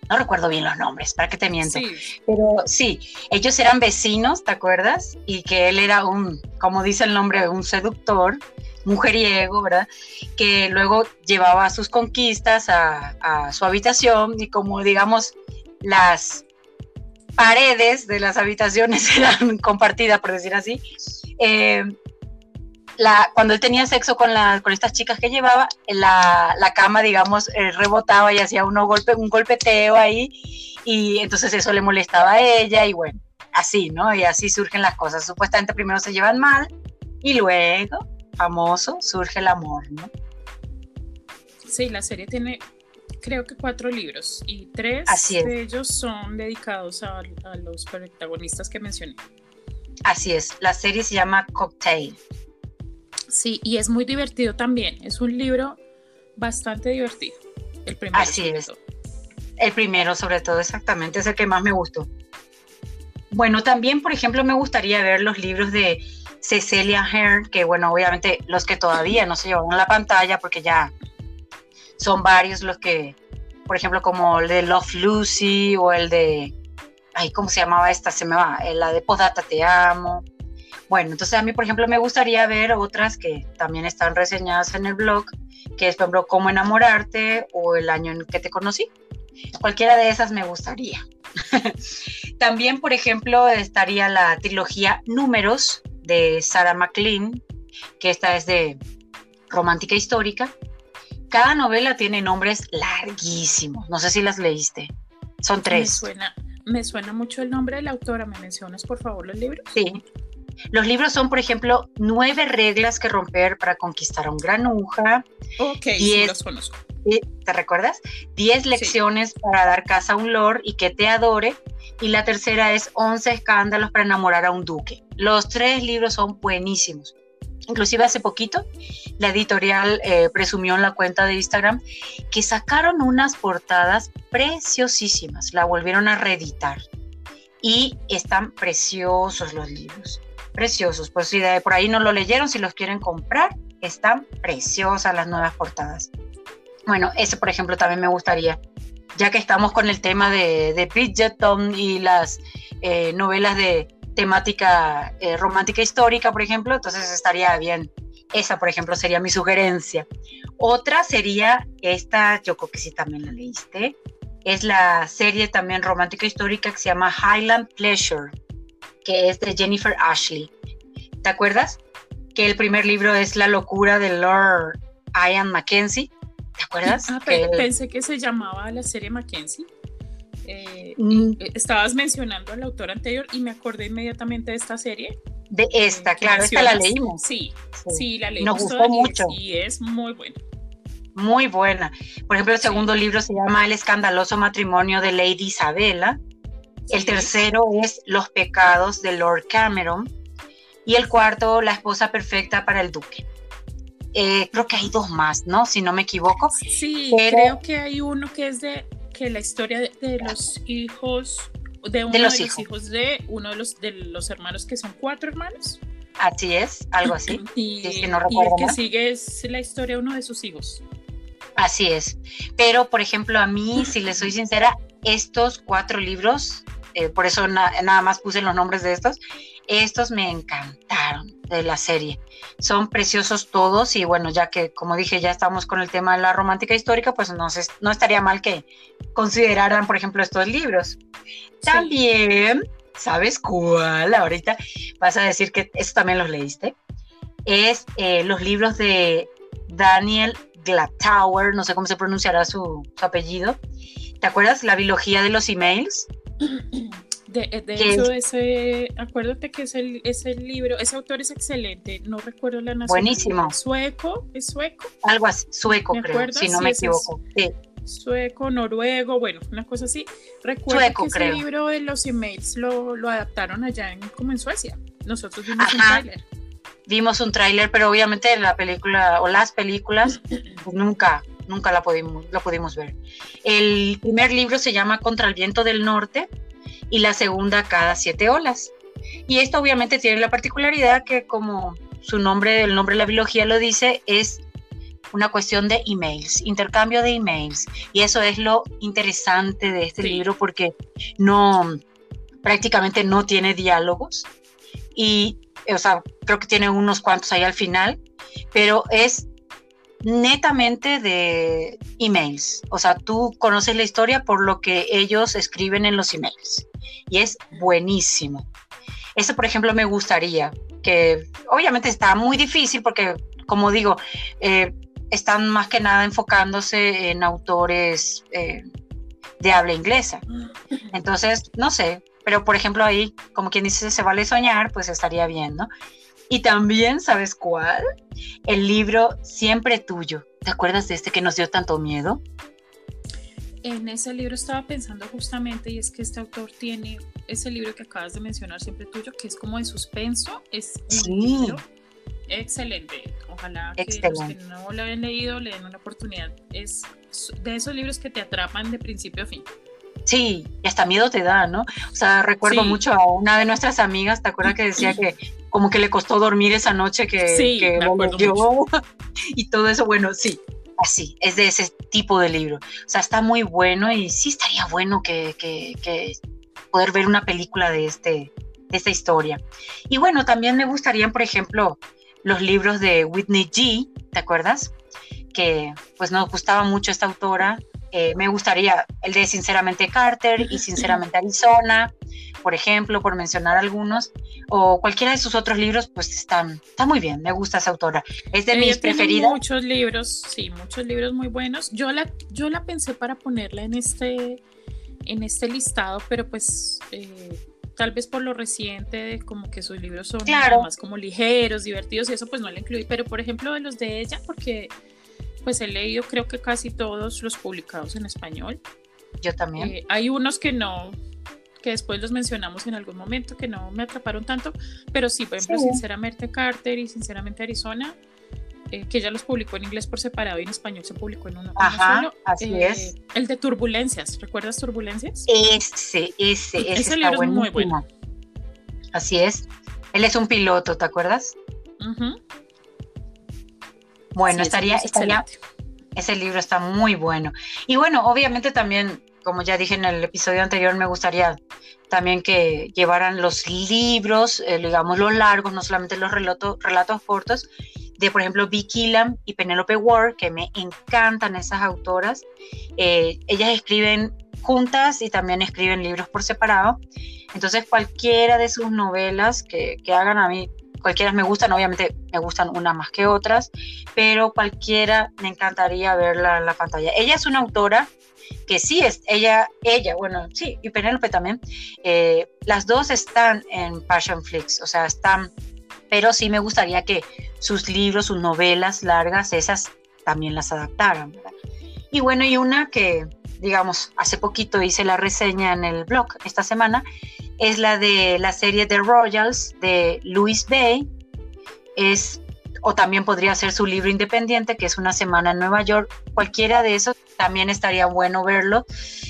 no recuerdo bien los nombres, para que te miento. Pero sí, ellos eran vecinos, ¿te acuerdas? Y que él era un, como dice el nombre, un seductor, mujeriego, ¿verdad? Que luego llevaba sus conquistas a, su habitación y como digamos las paredes de las habitaciones eran compartidas, por decir así, eh, cuando él tenía sexo con, con estas chicas que llevaba, la, la cama, digamos, eh, rebotaba y hacía uno golpe, un golpeteo ahí, y entonces eso le molestaba a ella, y bueno, así, ¿no? Y así surgen las cosas. Supuestamente primero se llevan mal, y luego, famoso, surge el amor, ¿no? Sí, la serie tiene creo que cuatro libros y tres de ellos son dedicados a, a, los protagonistas que mencioné. Así es, la serie se llama Cocktail. Sí, y es muy divertido también. Es un libro bastante divertido. El primero. Así es. El primero, sobre todo, exactamente, es el que más me gustó. Bueno, también, por ejemplo, me gustaría ver los libros de Cecilia Hearn, que bueno, obviamente los que todavía no se llevaron a la pantalla, porque ya son varios los que, por ejemplo, como el de Love Lucy o el de, ay, ¿cómo se llamaba esta? Se me va, la de Podata Te Amo. Bueno, entonces a mí, por ejemplo, me gustaría ver otras que también están reseñadas en el blog, que es, por ejemplo, Cómo enamorarte o El año en que te conocí. Cualquiera de esas me gustaría. también, por ejemplo, estaría la trilogía Números de Sarah McLean, que esta es de romántica histórica. Cada novela tiene nombres larguísimos. No sé si las leíste. Son tres. Me suena, me suena mucho el nombre de la autora. ¿Me mencionas, por favor, los libros? Sí. Los libros son, por ejemplo, nueve reglas que romper para conquistar a un granuja. Ok, sí, los conozco. ¿Te recuerdas? Diez lecciones para dar casa a un lord y que te adore. Y la tercera es once escándalos para enamorar a un duque. Los tres libros son buenísimos. Inclusive hace poquito la editorial eh, presumió en la cuenta de Instagram que sacaron unas portadas preciosísimas, la volvieron a reeditar y están preciosos los libros preciosos. Pues si de por ahí no lo leyeron, si los quieren comprar, están preciosas las nuevas portadas. Bueno, ese por ejemplo también me gustaría, ya que estamos con el tema de, de y las eh, novelas de temática eh, romántica histórica, por ejemplo, entonces estaría bien. Esa, por ejemplo, sería mi sugerencia. Otra sería esta, yo creo que sí también la leíste, es la serie también romántica histórica que se llama Highland Pleasure que es de Jennifer Ashley. ¿Te acuerdas? Que el primer libro es La locura de Lord Ian Mackenzie. ¿Te acuerdas? Ah, pensé que se llamaba la serie Mackenzie. Eh, mm. eh, estabas mencionando al autor anterior y me acordé inmediatamente de esta serie. De esta, claro, esta la leímos. Sí, sí, la leímos. Nos gustó mucho. Y es muy buena. Muy buena. Por ejemplo, el segundo libro se llama El escandaloso matrimonio de Lady Isabella. El tercero es Los pecados de Lord Cameron. Y el cuarto, La esposa perfecta para el duque. Eh, creo que hay dos más, ¿no? Si no me equivoco. Sí, creo que hay uno que es de que la historia de, los hijos de uno de los, hijos. de uno de los de los hermanos que son cuatro hermanos. Así es, algo así. y, el que sigue es la historia de uno de sus hijos. Así es. Pero, por ejemplo, a mí, si les soy sincera, estos cuatro libros, eh, por eso nada más puse los nombres de estos, estos me encantaron de la serie. Son preciosos todos y bueno, ya que como dije, ya estamos con el tema de la romántica histórica, pues no, no estaría mal que consideraran, por ejemplo, estos libros. También, ¿sabes cuál? Ahorita vas a decir que eso también los leíste. Es eh, los libros de Daniel Glatower, no sé cómo se pronunciará su, su apellido. ¿Te acuerdas la biología de los emails? De, hecho, ese, acuérdate que ese, libro, ese autor es excelente, no recuerdo la nacionalidad. Buenísimo. ¿Sueco? ¿Es sueco? Algo así, sueco creo, si no me equivoco. Sueco, noruego, bueno, una cosa así. Recuerdo que ese libro de los emails lo, adaptaron allá en, como en Suecia. Nosotros vimos un tráiler. Vimos un tráiler, pero obviamente la película o las películas pues nunca, nunca la pudimos, la pudimos ver. El primer libro se llama Contra el viento del norte y la segunda cada siete olas. Y esto obviamente tiene la particularidad que como su nombre, el nombre de la biología lo dice, es una cuestión de emails, intercambio de emails. Y eso es lo interesante de este libro porque no, prácticamente no tiene diálogos. Y, o sea, creo que tiene unos cuantos ahí al final, pero es netamente de emails. O sea, tú conoces la historia por lo que ellos escriben en los emails y es buenísimo. Eso, por ejemplo, me gustaría, que obviamente está muy difícil porque, como digo, eh, están más que nada enfocándose en autores eh, de habla inglesa. Entonces, no sé, pero por ejemplo ahí, como quien dice, se vale soñar, pues estaría bien, ¿no? Y también, ¿sabes cuál? El libro Siempre Tuyo. ¿Te acuerdas de este que nos dio tanto miedo? en ese libro estaba pensando justamente, y es que este autor tiene ese libro que acabas de mencionar, siempre tuyo, que es como de suspenso, es un libro excelente. Ojalá que los que no lo hayan leído le den una oportunidad. Es de esos libros que te atrapan de principio a fin. Sí, y hasta miedo te da, ¿no? O sea, recuerdo mucho a una de nuestras amigas, ¿te acuerdas que decía que como que le costó dormir esa noche que, sí, que me y todo eso? Bueno, sí, así, es de ese tipo de libro. O sea, está muy bueno y sí estaría bueno que, poder ver una película de, este, de esta historia. Y bueno, también me gustarían, por ejemplo, los libros de Whitney G, ¿te acuerdas? Que pues nos gustaba mucho esta autora eh, me gustaría el de Sinceramente Carter y Sinceramente Arizona, por ejemplo, por mencionar algunos, o cualquiera de sus otros libros, pues están, está muy bien, me gusta esa autora. Es de mis preferidas. Muchos libros, sí, muchos libros muy buenos. Yo la, yo la pensé para ponerla en este, en este listado, pero pues eh, tal vez por lo reciente, como que sus libros son más como ligeros, divertidos y eso pues no la incluí, pero por ejemplo de los de ella, porque pues he leído creo que casi todos los publicados en español. Yo también. Eh, hay unos que no, que después los mencionamos en algún momento, que no me atraparon tanto, pero sí, por ejemplo, Sinceramente Carter y Sinceramente Arizona, eh, que ya los publicó en inglés por separado y en español se publicó en uno, Ajá, Así eh, es. El de Turbulencias, ¿recuerdas Turbulencias? Ese, ese, ese, ese libro es muy bueno. Así es. Él es un piloto, ¿te acuerdas? Ajá. Bueno, estaría, estaría, ese libro está muy bueno. Y bueno, obviamente también, como ya dije en el episodio anterior, me gustaría también que llevaran los libros, eh, digamos los largos, no solamente los relatos, relatos cortos, de por ejemplo Vicky Lam y Penelope Ward, que me encantan esas autoras. Eh, ellas escriben juntas y también escriben libros por separado. Entonces cualquiera de sus novelas que, que hagan a mí cualquiera me gustan, obviamente me gustan unas más que otras, pero cualquiera me encantaría verla en la pantalla. Ella es una autora que sí es, ella, ella, bueno, sí, y Penélope también, eh, las dos están en Passion Flix, o sea, están, pero sí me gustaría que sus libros, sus novelas largas, esas también las adaptaran, Y bueno, y una que, digamos, hace poquito hice la reseña en el blog esta semana, es la de la serie The Royals de Louis Bay. Es, o también podría ser su libro independiente, que es Una Semana en Nueva York. Cualquiera de esos también estaría bueno verlo,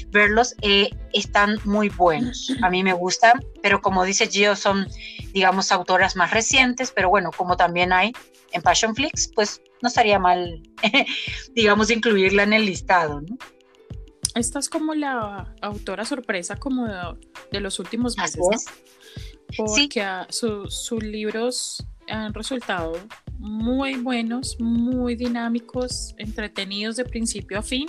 verlos. Eh, están muy buenos. A mí me gustan, pero como dice Gio, son, digamos, autoras más recientes, pero bueno, como también hay en Passion Flix, pues no estaría mal, digamos, incluirla en el listado, ¿no? Esta es como la autora sorpresa como de, los últimos meses, Porque sus libros han resultado muy buenos, muy dinámicos, entretenidos de principio a fin.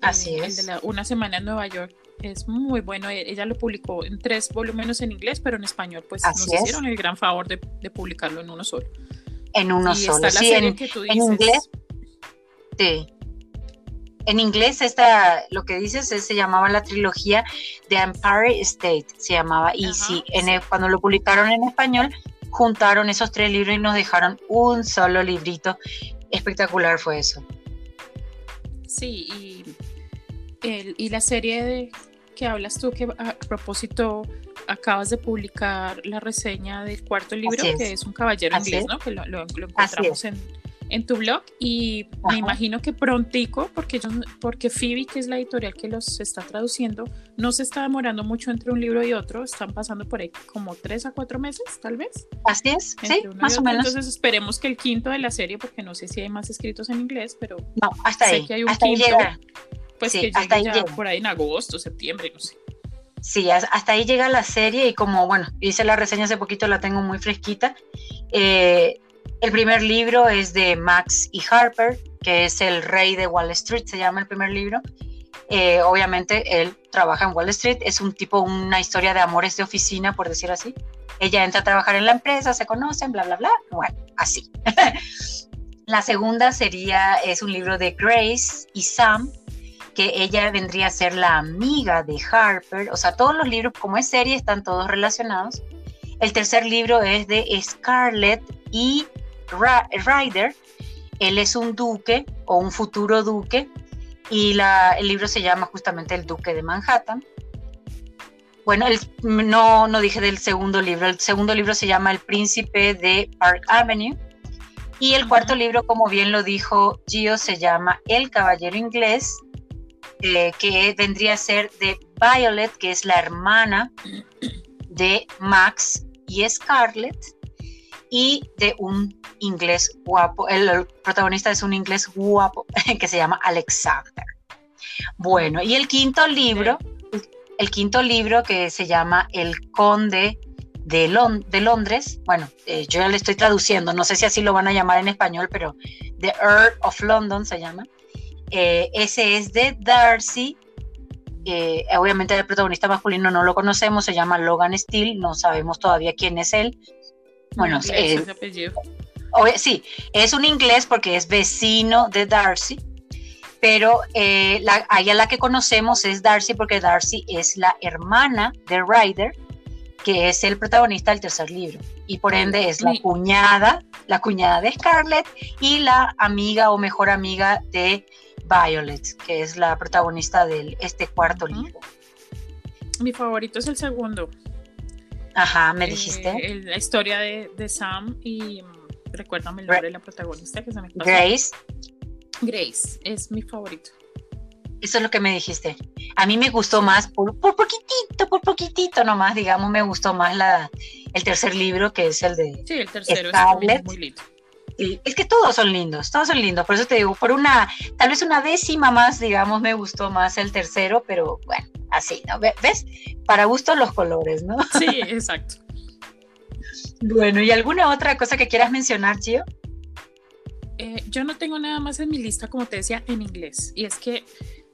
Así eh, es. El de una semana en Nueva York es muy bueno. E, ella lo publicó en tres volúmenes en inglés, pero en español, pues nos hicieron el gran favor de, publicarlo en uno solo. En uno solo, sí, en, inglés. Sí. En inglés, esta, lo que dices se llamaba la trilogía de Empire State, se llamaba. Y sí, en cuando lo publicaron en español, juntaron esos tres libros y nos dejaron un solo librito. Espectacular fue eso. Sí, y, el, y la serie de, que hablas tú, que a propósito acabas de publicar la reseña del cuarto libro, que es. un caballero inglés, ¿no? Que lo, encontramos en, en, tu blog y me imagino que prontico, porque, yo, porque Phoebe, que es la editorial que los está traduciendo, no se está demorando mucho entre un libro y otro, están pasando por ahí como tres a cuatro meses, tal vez. Así es, sí, más o menos. Entonces esperemos que el quinto de la serie, porque no sé si hay más escritos en inglés, pero no, hasta sé ahí, que hay un quinto, pues que llegue ya por ahí en agosto, septiembre, no sé. Sí, hasta ahí llega la serie y como, bueno, hice la reseña hace poquito, la tengo muy fresquita. Eh, el primer libro es de Max y Harper, que es el rey de Wall Street, se llama el primer libro. Eh, obviamente él trabaja en Wall Street, es un tipo, una historia de amores de oficina, por decir así. Ella entra a trabajar en la empresa, se conocen, bla, bla, bla. Bueno, así. la segunda sería, es un libro de Grace y Sam, que ella vendría a ser la amiga de Harper, o sea, todos los libros, como es serie, están todos relacionados. El tercer libro es de Scarlett y Ryder. Él es un duque o un futuro duque y la, el libro se llama justamente El Duque de Manhattan. Bueno, no, no dije del segundo libro. El segundo libro se llama El Príncipe de Park Avenue. Y el cuarto libro, como bien lo dijo Gio, se llama El Caballero Inglés eh, que vendría a ser de Violet, que es la hermana de Max y Scarlett, y de un inglés guapo. El, protagonista es un inglés guapo que se llama Alexander. Bueno, y el quinto libro, el quinto libro que se llama El Conde de, de Londres, bueno, eh, yo ya le estoy traduciendo, no sé si así lo van a llamar en español, pero The Earl of London se llama. Eh, ese es de Darcy. obviamente el protagonista masculino no lo conocemos, se llama Logan Steele, no sabemos todavía quién es él. Bueno, eh, sí, es un inglés porque es vecino de Darcy, pero eh, la, a la que conocemos es Darcy porque Darcy es la hermana de Ryder, que es el protagonista del tercer libro, y por ende es la cuñada, la cuñada de Scarlett y la amiga o mejor amiga de Violet, que es la protagonista de este cuarto libro. Mi favorito es el segundo. Ajá, me eh, dijiste. la historia de, Sam y mm, recuérdame el nombre de la protagonista que se me pasó. Grace. Grace es mi favorito. Eso es lo que me dijiste. A mí me gustó más, por, por poquitito, por poquitito nomás, digamos, me gustó más la, el tercer libro, que es el de Sí, el tercero es muy lindo es que todos son lindos, todos son lindos. Por eso te digo, por una, tal vez una décima más, digamos, me gustó más el tercero, pero bueno, así, ¿no? ¿Ves? Para gusto los colores, ¿no? Sí, exacto. bueno, ¿y alguna otra cosa que quieras mencionar, Chio? Eh, yo no tengo nada más en mi lista, como te decía, en inglés. Y es que,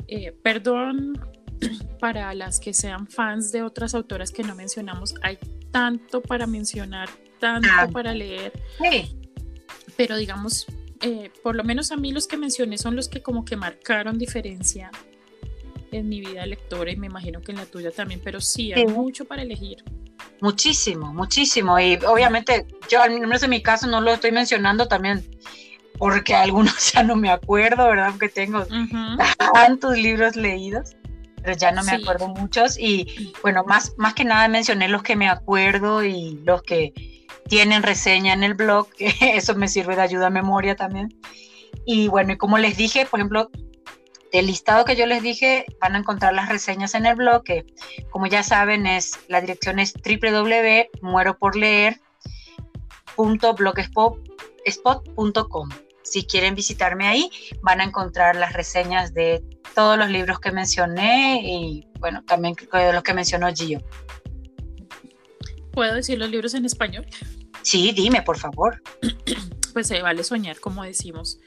eh, perdón para las que sean fans de otras autoras que no mencionamos, hay tanto para mencionar, tanto ah. para leer. Sí pero digamos, eh, por lo menos a mí los que mencioné son los que como que marcaron diferencia en mi vida lectora y me imagino que en la tuya también, pero sí, hay mucho para elegir. Muchísimo, muchísimo. Y obviamente yo, al menos en mi caso, no lo estoy mencionando también porque algunos ya no me acuerdo, ¿verdad? Porque tengo tantos libros leídos, pero ya no me acuerdo muchos. Y bueno, más, más que nada mencioné los que me acuerdo y los que tienen reseña en el blog, eso me sirve de ayuda a memoria también. Y bueno, y como les dije, por ejemplo, del listado que yo les dije, van a encontrar las reseñas en el blog, que como ya saben, es la dirección es www.mueroporleer.blogspot.com. si quieren visitarme ahí, van a encontrar las reseñas de todos los libros que mencioné y bueno, también de los que mencionó Gio. ¿Puedo decir los libros en español? Sí, dime, por favor. Pues se vale soñar, como decimos.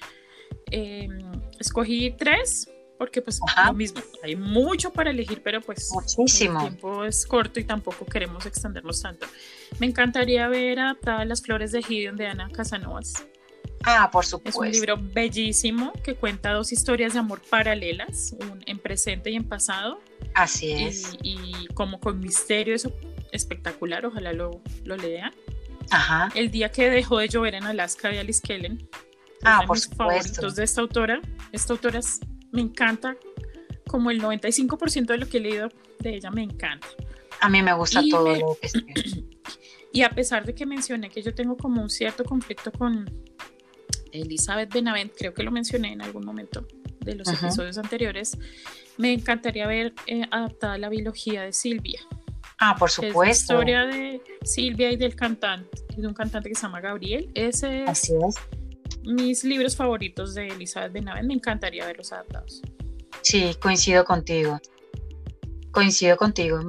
Em, escogí tres porque pues lo mismo, hay mucho para elegir, pero pues Muchísimo. el tiempo es corto y tampoco queremos extendernos tanto. Me encantaría ver adaptada Las Flores de Gideon de Ana Casanovas. Ah, por supuesto. Es un libro bellísimo que cuenta dos historias de amor paralelas, un en presente y en pasado. Así es. Y, como con misterio, eso espectacular, ojalá lo, lo lean. Ajá. El día que dejó de llover en Alaska de Alice Kellen. Ah, por mis supuesto. favoritos de esta autora. Esta autora me encanta, como el 95% de lo que he leído de ella me encanta. A mí me gusta todo lo que Y a pesar de que mencioné que yo tengo como un cierto conflicto con Elizabeth Benavent, creo que lo mencioné en algún momento de los episodios anteriores, me encantaría ver eh, adaptada la biología de Silvia. Ah, por supuesto. Es la historia de Silvia y del cantante, de un cantante que se llama Gabriel. Ese Así es. Mis libros favoritos de Elizabeth Benavent, me encantaría verlos adaptados. Sí, coincido contigo. Coincido contigo.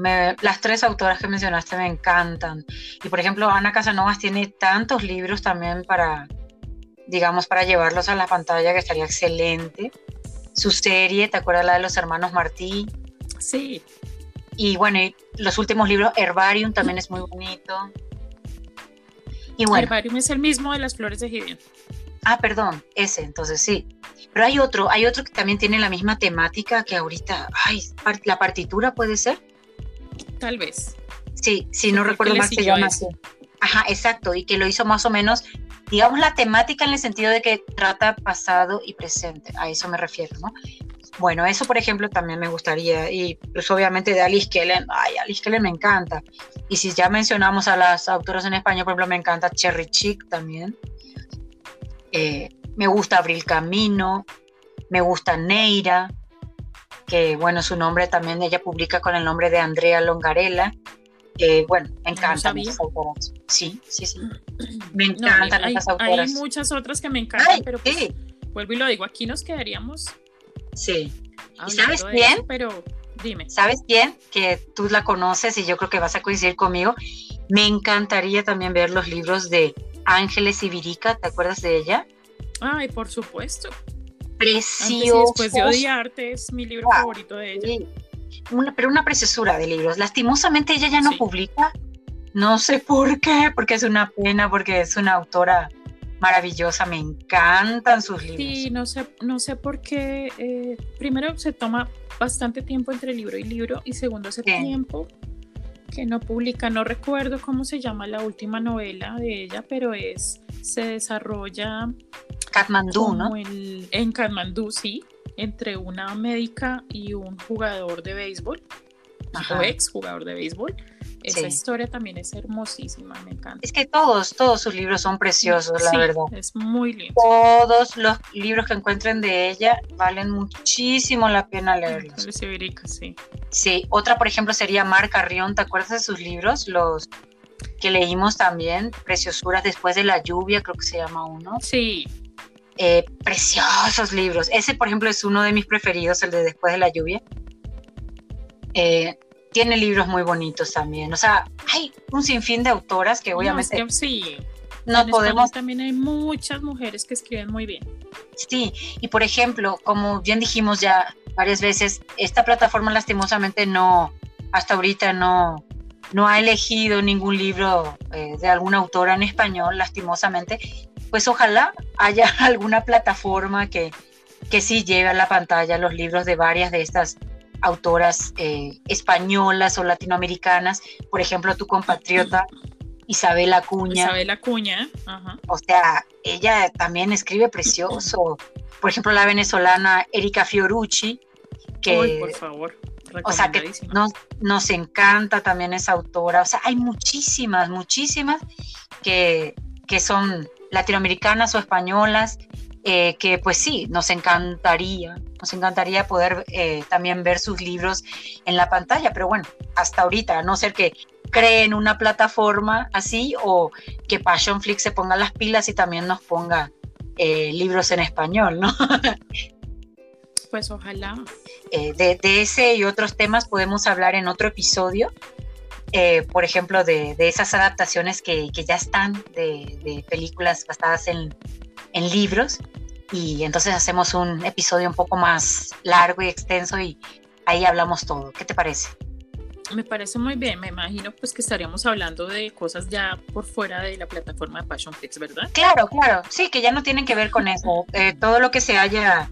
las tres autoras que mencionaste me encantan. Y por ejemplo, Ana Casanovas tiene tantos libros también para, digamos, para llevarlos a la pantalla que estaría excelente. Su serie, ¿te acuerdas la de los hermanos Martí? Sí. Y bueno, los últimos libros, Herbarium también es muy bonito. Y bueno, Herbarium es el mismo de las flores de Gideon. Ah, perdón, ese, entonces sí. Pero hay otro, hay otro que también tiene la misma temática que ahorita, ay, la partitura puede ser. Tal vez. Sí, sí, no recuerdo más se llama así. Ajá, exacto, y que lo hizo más o menos, digamos, la temática en el sentido de que trata pasado y presente, a eso me refiero, ¿no? Bueno, eso por ejemplo también me gustaría, y pues obviamente de Alice Kellen, ay, Alice Kellen me encanta. Y si ya mencionamos a las autoras en español, por ejemplo, me encanta Cherry Chick también. Eh, me gusta Abril Camino, me gusta Neira, que bueno, su nombre también ella publica con el nombre de Andrea Longarella. bueno, me encantan esas autoras. Sí, sí, sí. Me encantan hay, esas autoras. Hay muchas otras que me encantan, pero pues, vuelvo y lo digo, aquí nos quedaríamos. Sí. ¿Y sabes quién? pero dime. ¿Sabes quién? Que tú la conoces y yo creo que vas a coincidir conmigo. Me encantaría también ver los libros de Ángeles Ibirica, ¿te acuerdas de ella? Ay, por supuesto. Precioso. Después de odiarte es mi libro favorito de ella. Una, pero una preciosura de libros. Lastimosamente ella ya no publica. No sé por qué, porque es una pena, porque es una autora maravillosa, me encantan sus libros. Sí, no sé, no sé por qué. Eh, primero se toma bastante tiempo entre libro y libro, y segundo ese tiempo que no publica, no recuerdo cómo se llama la última novela de ella, pero es, se desarrolla... Katmandú, ¿no? en Katmandú, sí, entre una médica y un jugador de béisbol, o ex jugador de béisbol. Esa historia también es hermosísima, me encanta. Es que todos, todos sus libros son preciosos, la verdad. Es muy lindo. Todos los libros que encuentren de ella valen muchísimo la pena leerlos. sí. Sí, otra por ejemplo sería Mar Carrión, ¿te acuerdas de sus libros? Los que leímos también, Preciosuras después de la lluvia, creo que se llama uno. Sí. Eh, preciosos libros. Ese, por ejemplo, es uno de mis preferidos, el de Después de la lluvia. Eh, tiene libros muy bonitos también. O sea, hay un sinfín de autoras que obviamente... No, sí. No podemos... También hay muchas mujeres que escriben muy bien. Sí, y por ejemplo, como bien dijimos ya varias veces, esta plataforma lastimosamente no, hasta ahorita no, no ha elegido ningún libro eh, de alguna autora en español, lastimosamente. Pues ojalá haya alguna plataforma que, que sí lleve a la pantalla los libros de varias de estas autoras eh, españolas o latinoamericanas, por ejemplo, tu compatriota Isabel Acuña. Isabel Acuña, Ajá. O sea, ella también escribe precioso. Por ejemplo, la venezolana Erika Fiorucci, que... por favor. O sea, que nos, nos encanta también esa autora. O sea, hay muchísimas, muchísimas que, que son latinoamericanas o españolas eh, que pues sí, nos encantaría, nos encantaría poder eh, también ver sus libros en la pantalla, pero bueno, hasta ahorita, a no ser que creen una plataforma así o que Passionflix se ponga las pilas y también nos ponga eh, libros en español, ¿no? Pues ojalá. De, ese y otros temas podemos hablar en otro episodio. Por ejemplo, de, esas adaptaciones que, ya están de, películas basadas en, en, libros. Y entonces hacemos un episodio un poco más largo y extenso y ahí hablamos todo. ¿Qué te parece? Me parece muy bien, me imagino pues que estaríamos hablando de cosas ya por fuera de la plataforma de Passionflix, ¿verdad? Claro, claro, sí, que ya no tienen que ver con eso. Eh, todo lo que se haya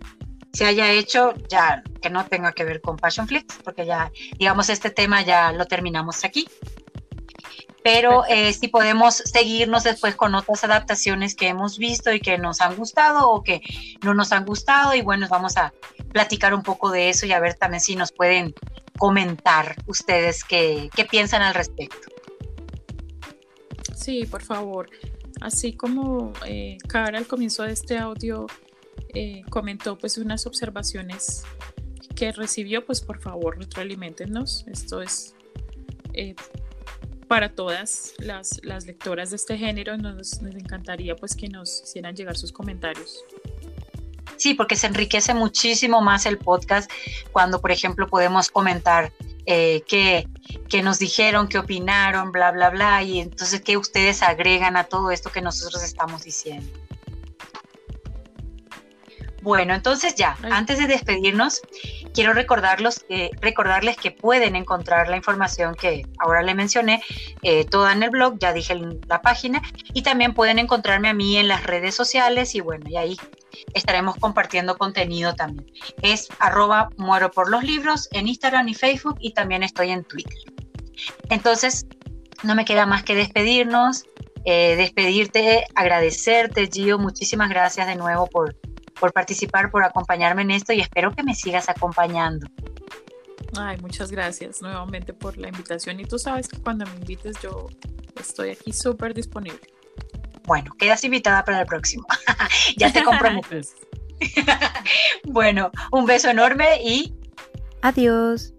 se haya hecho ya que no tenga que ver con Passionflix, porque ya, digamos, este tema ya lo terminamos aquí. Pero eh, si podemos seguirnos después con otras adaptaciones que hemos visto y que nos han gustado o que no nos han gustado, y bueno, vamos a platicar un poco de eso y a ver también si nos pueden comentar ustedes qué, qué piensan al respecto. Sí, por favor. Así como eh, Cara al comienzo de este audio eh, comentó pues unas observaciones que recibió, pues por favor retroalimentenos. Esto es eh, para todas las, las, lectoras de este género. Nos, nos encantaría pues que nos hicieran llegar sus comentarios. Sí, porque se enriquece muchísimo más el podcast cuando, por ejemplo, podemos comentar eh, qué, qué, nos dijeron, qué opinaron, bla, bla, bla, y entonces qué ustedes agregan a todo esto que nosotros estamos diciendo. Bueno, entonces ya, antes de despedirnos, quiero recordarlos, recordarles que pueden encontrar la información que ahora le mencioné, eh, toda en el blog, ya dije la página, y también pueden encontrarme a mí en las redes sociales y bueno, y ahí estaremos compartiendo contenido también. Es arroba muero por los libros en Instagram y Facebook y también estoy en Twitter. Entonces, no me queda más que despedirnos, eh, despedirte, agradecerte, Gio, muchísimas gracias de nuevo por por participar, por acompañarme en esto y espero que me sigas acompañando. Ay, muchas gracias nuevamente por la invitación y tú sabes que cuando me invites yo estoy aquí súper disponible. Bueno, quedas invitada para el próximo. ya te comprometes. bueno, un beso enorme y adiós.